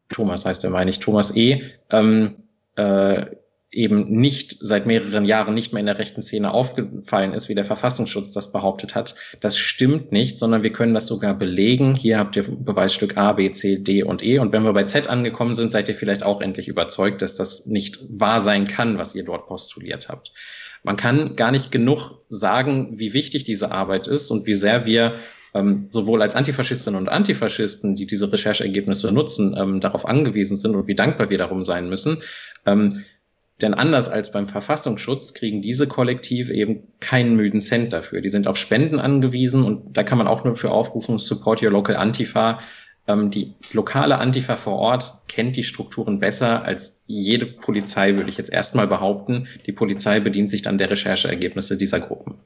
Thomas heißt er, meine ich, Thomas E., ähm, äh, eben nicht seit mehreren Jahren nicht mehr in der rechten Szene aufgefallen ist, wie der Verfassungsschutz das behauptet hat. Das stimmt nicht, sondern wir können das sogar belegen. Hier habt ihr Beweisstück A, B, C, D und E. Und wenn wir bei Z angekommen sind, seid ihr vielleicht auch endlich überzeugt, dass das nicht wahr sein kann, was ihr dort postuliert habt. Man kann gar nicht genug sagen, wie wichtig diese Arbeit ist und wie sehr wir ähm, sowohl als Antifaschistinnen und Antifaschisten, die diese Rechercheergebnisse nutzen, ähm, darauf angewiesen sind und wie dankbar wir darum sein müssen. Ähm, denn anders als beim Verfassungsschutz kriegen diese Kollektive eben keinen müden Cent dafür. Die sind auf Spenden angewiesen und da kann man auch nur für aufrufen, support your local Antifa. Ähm, die lokale Antifa vor Ort kennt die Strukturen besser als jede Polizei, würde ich jetzt erstmal behaupten. Die Polizei bedient sich dann der Rechercheergebnisse dieser Gruppen.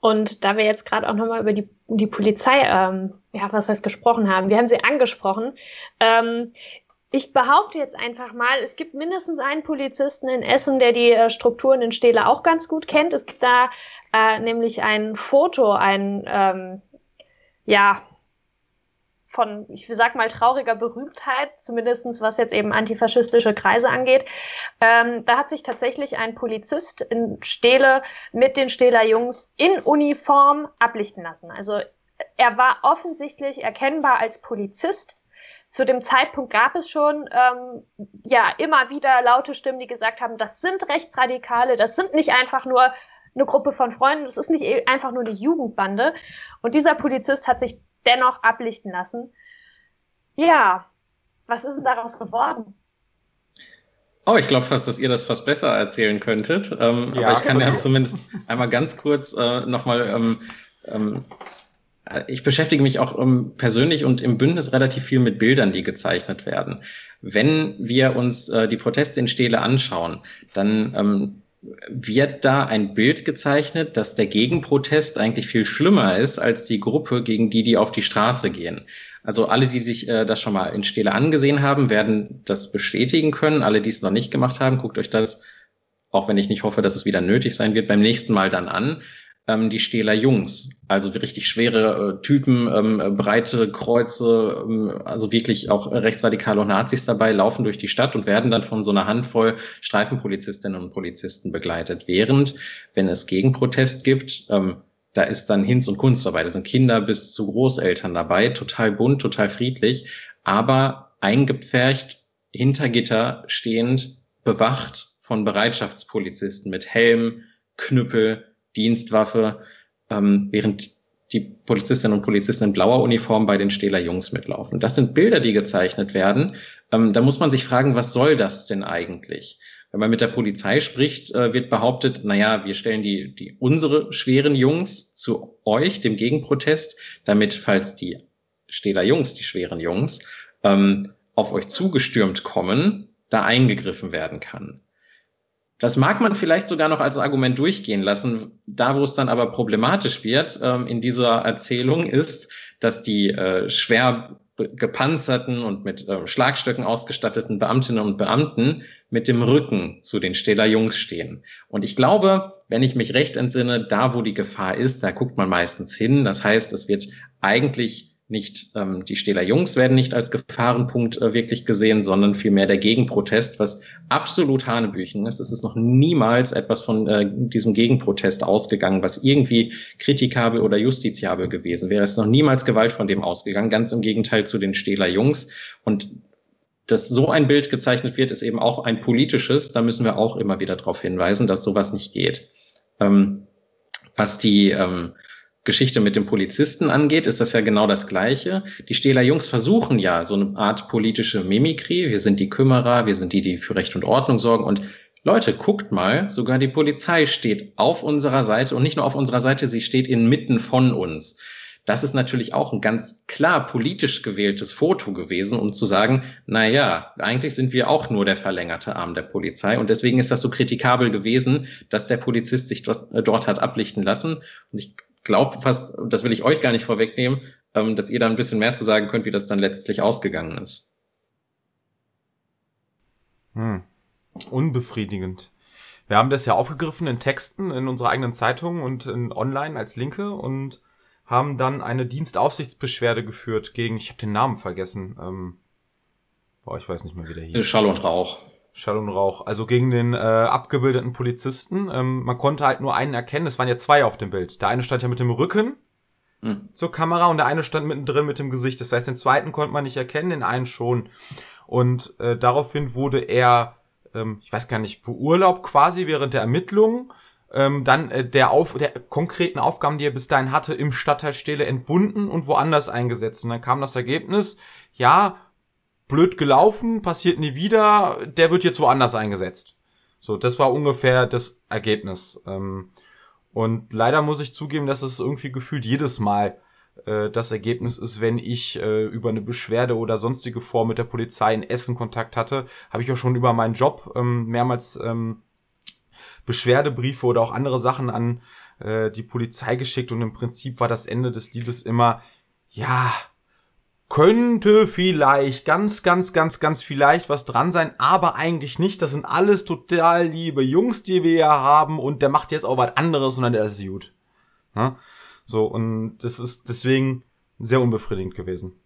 Und da wir jetzt gerade auch nochmal über die, die Polizei, ähm, ja, was heißt gesprochen haben, wir haben sie angesprochen. Ähm, ich behaupte jetzt einfach mal, es gibt mindestens einen Polizisten in Essen, der die äh, Strukturen in Stele auch ganz gut kennt. Es gibt da äh, nämlich ein Foto, ein, ähm, ja, von, ich sag mal, trauriger Berühmtheit, zumindestens was jetzt eben antifaschistische Kreise angeht. Ähm, da hat sich tatsächlich ein Polizist in Stele mit den Steler Jungs in Uniform ablichten lassen. Also er war offensichtlich erkennbar als Polizist zu dem Zeitpunkt gab es schon ähm, ja immer wieder laute Stimmen, die gesagt haben, das sind Rechtsradikale, das sind nicht einfach nur eine Gruppe von Freunden, das ist nicht e-, einfach nur eine Jugendbande. Und dieser Polizist hat sich dennoch ablichten lassen. Ja, was ist denn daraus geworden? Oh, ich glaube fast, dass ihr das fast besser erzählen könntet. Ähm, ja. Aber ich kann ja zumindest einmal ganz kurz äh, nochmal ähm, ähm, ich beschäftige mich auch um, ähm, persönlich und im Bündnis relativ viel mit Bildern, die gezeichnet werden. Wenn wir uns äh, die Proteste in Stele anschauen, dann ähm, wird da ein Bild gezeichnet, dass der Gegenprotest eigentlich viel schlimmer ist als die Gruppe, gegen die die auf die Straße gehen. Also alle, die sich äh, das schon mal in Stele angesehen haben, werden das bestätigen können. Alle, die es noch nicht gemacht haben, guckt euch das, auch wenn ich nicht hoffe, dass es wieder nötig sein wird, beim nächsten Mal dann an. Ähm, die Stähler Jungs. Also richtig schwere äh, Typen, ähm, breite Kreuze, ähm, also wirklich auch rechtsradikale und Nazis dabei, laufen durch die Stadt und werden dann von so einer Handvoll Streifenpolizistinnen und Polizisten begleitet. Während, wenn es Gegenprotest gibt, ähm, da ist dann Hinz und Kunst dabei. Da sind Kinder bis zu Großeltern dabei, total bunt, total friedlich, aber eingepfercht, hinter Gitter stehend, bewacht von Bereitschaftspolizisten mit Helm, Knüppel, Dienstwaffe, ähm, während die Polizistinnen und Polizisten in blauer Uniform bei den Stähler Jungs mitlaufen. Das sind Bilder, die gezeichnet werden. Ähm, da muss man sich fragen, was soll das denn eigentlich? Wenn man mit der Polizei spricht, äh, wird behauptet, naja, wir stellen die, die unsere schweren Jungs zu euch, dem Gegenprotest, damit, falls die Stähler Jungs, die schweren Jungs, ähm, auf euch zugestürmt kommen, da eingegriffen werden kann. Das mag man vielleicht sogar noch als Argument durchgehen lassen. Da, wo es dann aber problematisch wird ähm, in dieser Erzählung, ist, dass die äh, schwer gepanzerten und mit äh, Schlagstöcken ausgestatteten Beamtinnen und Beamten mit dem Rücken zu den Stähler Jungs stehen. Und ich glaube, wenn ich mich recht entsinne, da wo die Gefahr ist, da guckt man meistens hin. Das heißt, es wird eigentlich nicht ähm, die Stähler Jungs werden nicht als Gefahrenpunkt äh, wirklich gesehen, sondern vielmehr der Gegenprotest, was absolut Hanebüchen ist. Es ist noch niemals etwas von äh, diesem Gegenprotest ausgegangen, was irgendwie kritikabel oder justiziabel gewesen wäre. Es ist noch niemals Gewalt von dem ausgegangen, ganz im Gegenteil zu den Stähler Jungs. Und dass so ein Bild gezeichnet wird, ist eben auch ein politisches. Da müssen wir auch immer wieder darauf hinweisen, dass sowas nicht geht. Ähm, was die ähm, Geschichte mit dem Polizisten angeht, ist das ja genau das Gleiche. Die Stähler Jungs versuchen ja so eine Art politische Mimikrie. Wir sind die Kümmerer, wir sind die, die für Recht und Ordnung sorgen. Und Leute, guckt mal, sogar die Polizei steht auf unserer Seite und nicht nur auf unserer Seite, sie steht inmitten von uns. Das ist natürlich auch ein ganz klar politisch gewähltes Foto gewesen, um zu sagen, na ja, eigentlich sind wir auch nur der verlängerte Arm der Polizei. Und deswegen ist das so kritikabel gewesen, dass der Polizist sich dort, äh, dort hat ablichten lassen. Und ich glaube fast, das will ich euch gar nicht vorwegnehmen, ähm, dass ihr da ein bisschen mehr zu sagen könnt, wie das dann letztlich ausgegangen ist. Hm. Unbefriedigend. Wir haben das ja aufgegriffen in Texten in unserer eigenen Zeitung und in online als Linke und haben dann eine Dienstaufsichtsbeschwerde geführt gegen, ich habe den Namen vergessen, ähm, boah, ich weiß nicht mehr, wie der hieß. Schall und Rauch. Schall und Rauch. Also gegen den äh, abgebildeten Polizisten. Ähm, man konnte halt nur einen erkennen. Es waren ja zwei auf dem Bild. Der eine stand ja mit dem Rücken hm. zur Kamera und der eine stand mittendrin mit dem Gesicht. Das heißt, den zweiten konnte man nicht erkennen, den einen schon. Und äh, daraufhin wurde er, ähm, ich weiß gar nicht, beurlaubt quasi während der Ermittlungen. Ähm, dann äh, der, auf, der konkreten Aufgaben, die er bis dahin hatte, im Stadtteil Stele entbunden und woanders eingesetzt. Und dann kam das Ergebnis, ja, blöd gelaufen, passiert nie wieder, der wird jetzt woanders eingesetzt. So, das war ungefähr das Ergebnis. Ähm, und leider muss ich zugeben, dass es irgendwie gefühlt jedes Mal äh, das Ergebnis ist, wenn ich äh, über eine Beschwerde oder sonstige Form mit der Polizei in Essen Kontakt hatte, habe ich auch schon über meinen Job ähm, mehrmals ähm, Beschwerdebriefe oder auch andere Sachen an äh, die Polizei geschickt und im Prinzip war das Ende des Liedes immer, ja, könnte vielleicht, ganz, ganz, ganz, ganz vielleicht was dran sein, aber eigentlich nicht. Das sind alles total liebe Jungs, die wir ja haben und der macht jetzt auch was anderes und dann ist es gut. Ja? So, und das ist deswegen sehr unbefriedigend gewesen.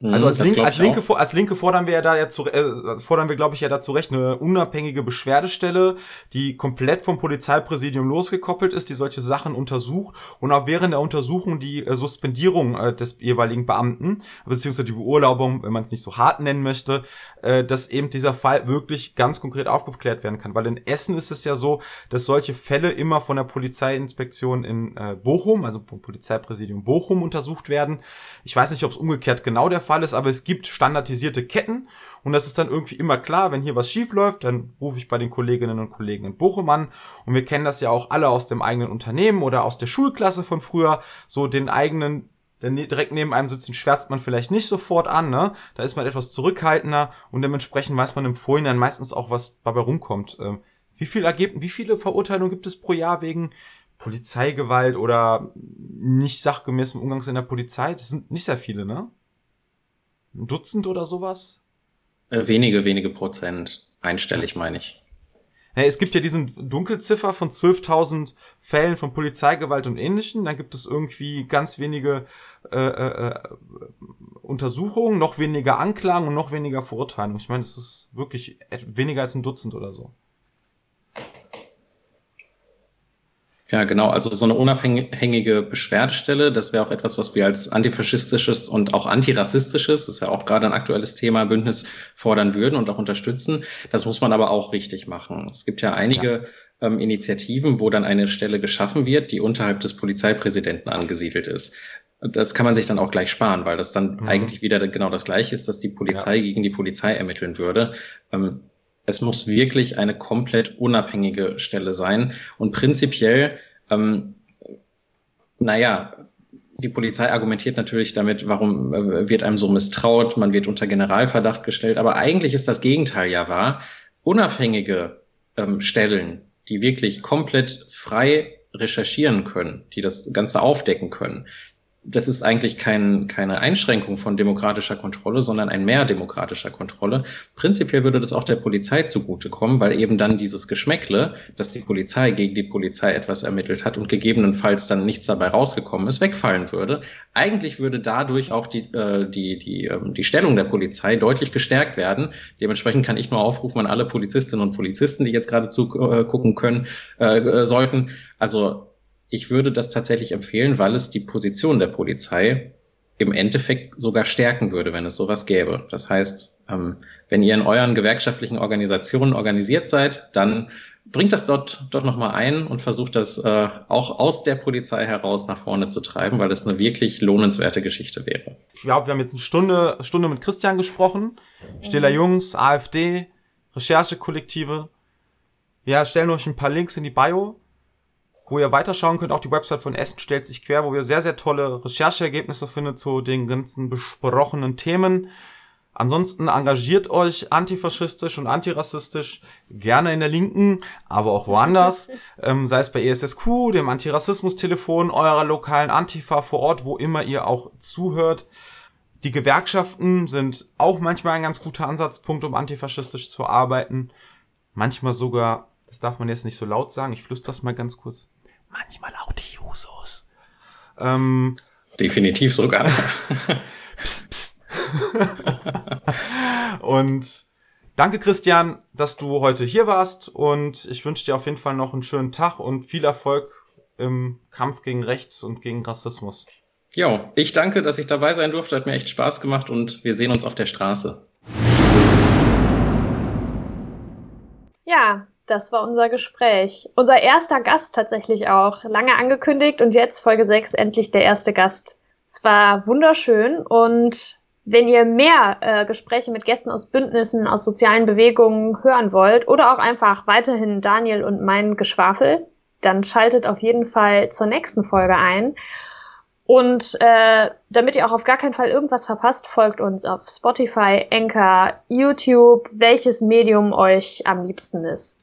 Mhm, also als, Link, als, Linke, als Linke fordern wir ja da ja zu, äh, fordern wir, glaube ich, ja dazu recht eine unabhängige Beschwerdestelle, die komplett vom Polizeipräsidium losgekoppelt ist, die solche Sachen untersucht und auch während der Untersuchung die äh, Suspendierung äh, des jeweiligen Beamten, beziehungsweise die Beurlaubung, wenn man es nicht so hart nennen möchte, äh, dass eben dieser Fall wirklich ganz konkret aufgeklärt werden kann. Weil in Essen ist es ja so, dass solche Fälle immer von der Polizeiinspektion in äh, Bochum, also vom Polizeipräsidium Bochum untersucht werden. Ich weiß nicht, ob es umgekehrt genau der Fall ist, aber es gibt standardisierte Ketten und das ist dann irgendwie immer klar, wenn hier was schief läuft, dann rufe ich bei den Kolleginnen und Kollegen in Bochum an und wir kennen das ja auch alle aus dem eigenen Unternehmen oder aus der Schulklasse von früher, so den eigenen denn ne, direkt neben einem sitzen schwärzt man vielleicht nicht sofort an, ne? Da ist man etwas zurückhaltender und dementsprechend weiß man im Vorhinein meistens auch, was dabei rumkommt. Ähm, wie viel ergeben, wie viele Verurteilungen gibt es pro Jahr wegen Polizeigewalt oder nicht sachgemäßem Umgangs in der Polizei? Das sind nicht sehr viele, ne? Ein Dutzend oder sowas? Äh, wenige, wenige Prozent. Einstellig, meine ich. Ja, es gibt ja diesen Dunkelziffer von 12.000 Fällen von Polizeigewalt und Ähnlichem. Dann gibt es irgendwie ganz wenige äh, äh, äh Untersuchungen, noch weniger Anklagen und noch weniger Verurteilungen. Ich meine, das ist wirklich weniger als ein Dutzend oder so. Ja, genau. Also so eine unabhängige Beschwerdestelle, das wäre auch etwas, was wir als antifaschistisches und auch antirassistisches, das ist ja auch gerade ein aktuelles Thema, Bündnis fordern würden und auch unterstützen. Das muss man aber auch richtig machen. Es gibt ja einige ja. Ähm, Initiativen, wo dann eine Stelle geschaffen wird, die unterhalb des Polizeipräsidenten angesiedelt ist. Das kann man sich dann auch gleich sparen, weil das dann mhm. eigentlich wieder genau das Gleiche ist, dass die Polizei ja. gegen die Polizei ermitteln würde. Ähm, es muss wirklich eine komplett unabhängige Stelle sein. Und prinzipiell, ähm, naja, die Polizei argumentiert natürlich damit, warum äh, wird einem so misstraut, man wird unter Generalverdacht gestellt. Aber eigentlich ist das Gegenteil ja wahr. Unabhängige ähm, Stellen, die wirklich komplett frei recherchieren können, die das Ganze aufdecken können, das ist eigentlich kein, keine Einschränkung von demokratischer Kontrolle, sondern ein Mehr demokratischer Kontrolle. Prinzipiell würde das auch der Polizei zugutekommen, weil eben dann dieses Geschmäckle, dass die Polizei gegen die Polizei etwas ermittelt hat und gegebenenfalls dann nichts dabei rausgekommen ist, wegfallen würde. Eigentlich würde dadurch auch die, äh, die, die, ähm, die Stellung der Polizei deutlich gestärkt werden. Dementsprechend kann ich nur aufrufen an alle Polizistinnen und Polizisten, die jetzt gerade zugucken können, äh, äh, sollten. Also ich würde das tatsächlich empfehlen, weil es die Position der Polizei im Endeffekt sogar stärken würde, wenn es sowas gäbe. Das heißt, ähm, wenn ihr in euren gewerkschaftlichen Organisationen organisiert seid, dann bringt das dort, dort nochmal ein und versucht das äh, auch aus der Polizei heraus nach vorne zu treiben, weil das eine wirklich lohnenswerte Geschichte wäre. Ich glaube, wir haben jetzt eine Stunde, Stunde mit Christian gesprochen. Stiller Jungs, AfD, Recherchekollektive. Wir stellen euch ein paar Links in die Bio wo ihr weiterschauen könnt. Auch die Website von Essen stellt sich quer, wo ihr sehr, sehr tolle Rechercheergebnisse findet zu den ganzen besprochenen Themen. Ansonsten engagiert euch antifaschistisch und antirassistisch, gerne in der Linken, aber auch woanders, ähm, sei es bei ESSQ, dem Antirassismus-Telefon, eurer lokalen Antifa vor Ort, wo immer ihr auch zuhört. Die Gewerkschaften sind auch manchmal ein ganz guter Ansatzpunkt, um antifaschistisch zu arbeiten. Manchmal sogar, das darf man jetzt nicht so laut sagen, ich flüstere das mal ganz kurz, manchmal auch die Jusos. Ähm, Definitiv sogar. psst, psst. und danke, Christian, dass du heute hier warst. Und ich wünsche dir auf jeden Fall noch einen schönen Tag und viel Erfolg im Kampf gegen Rechts und gegen Rassismus. Ja, ich danke, dass ich dabei sein durfte. Hat mir echt Spaß gemacht und wir sehen uns auf der Straße. Ja, das war unser Gespräch. Unser erster Gast tatsächlich auch. Lange angekündigt und jetzt Folge 6 endlich der erste Gast. Es war wunderschön und wenn ihr mehr äh, Gespräche mit Gästen aus Bündnissen, aus sozialen Bewegungen hören wollt oder auch einfach weiterhin Daniel und mein Geschwafel, dann schaltet auf jeden Fall zur nächsten Folge ein. Und äh, damit ihr auch auf gar keinen Fall irgendwas verpasst, folgt uns auf Spotify, Anchor, YouTube, welches Medium euch am liebsten ist.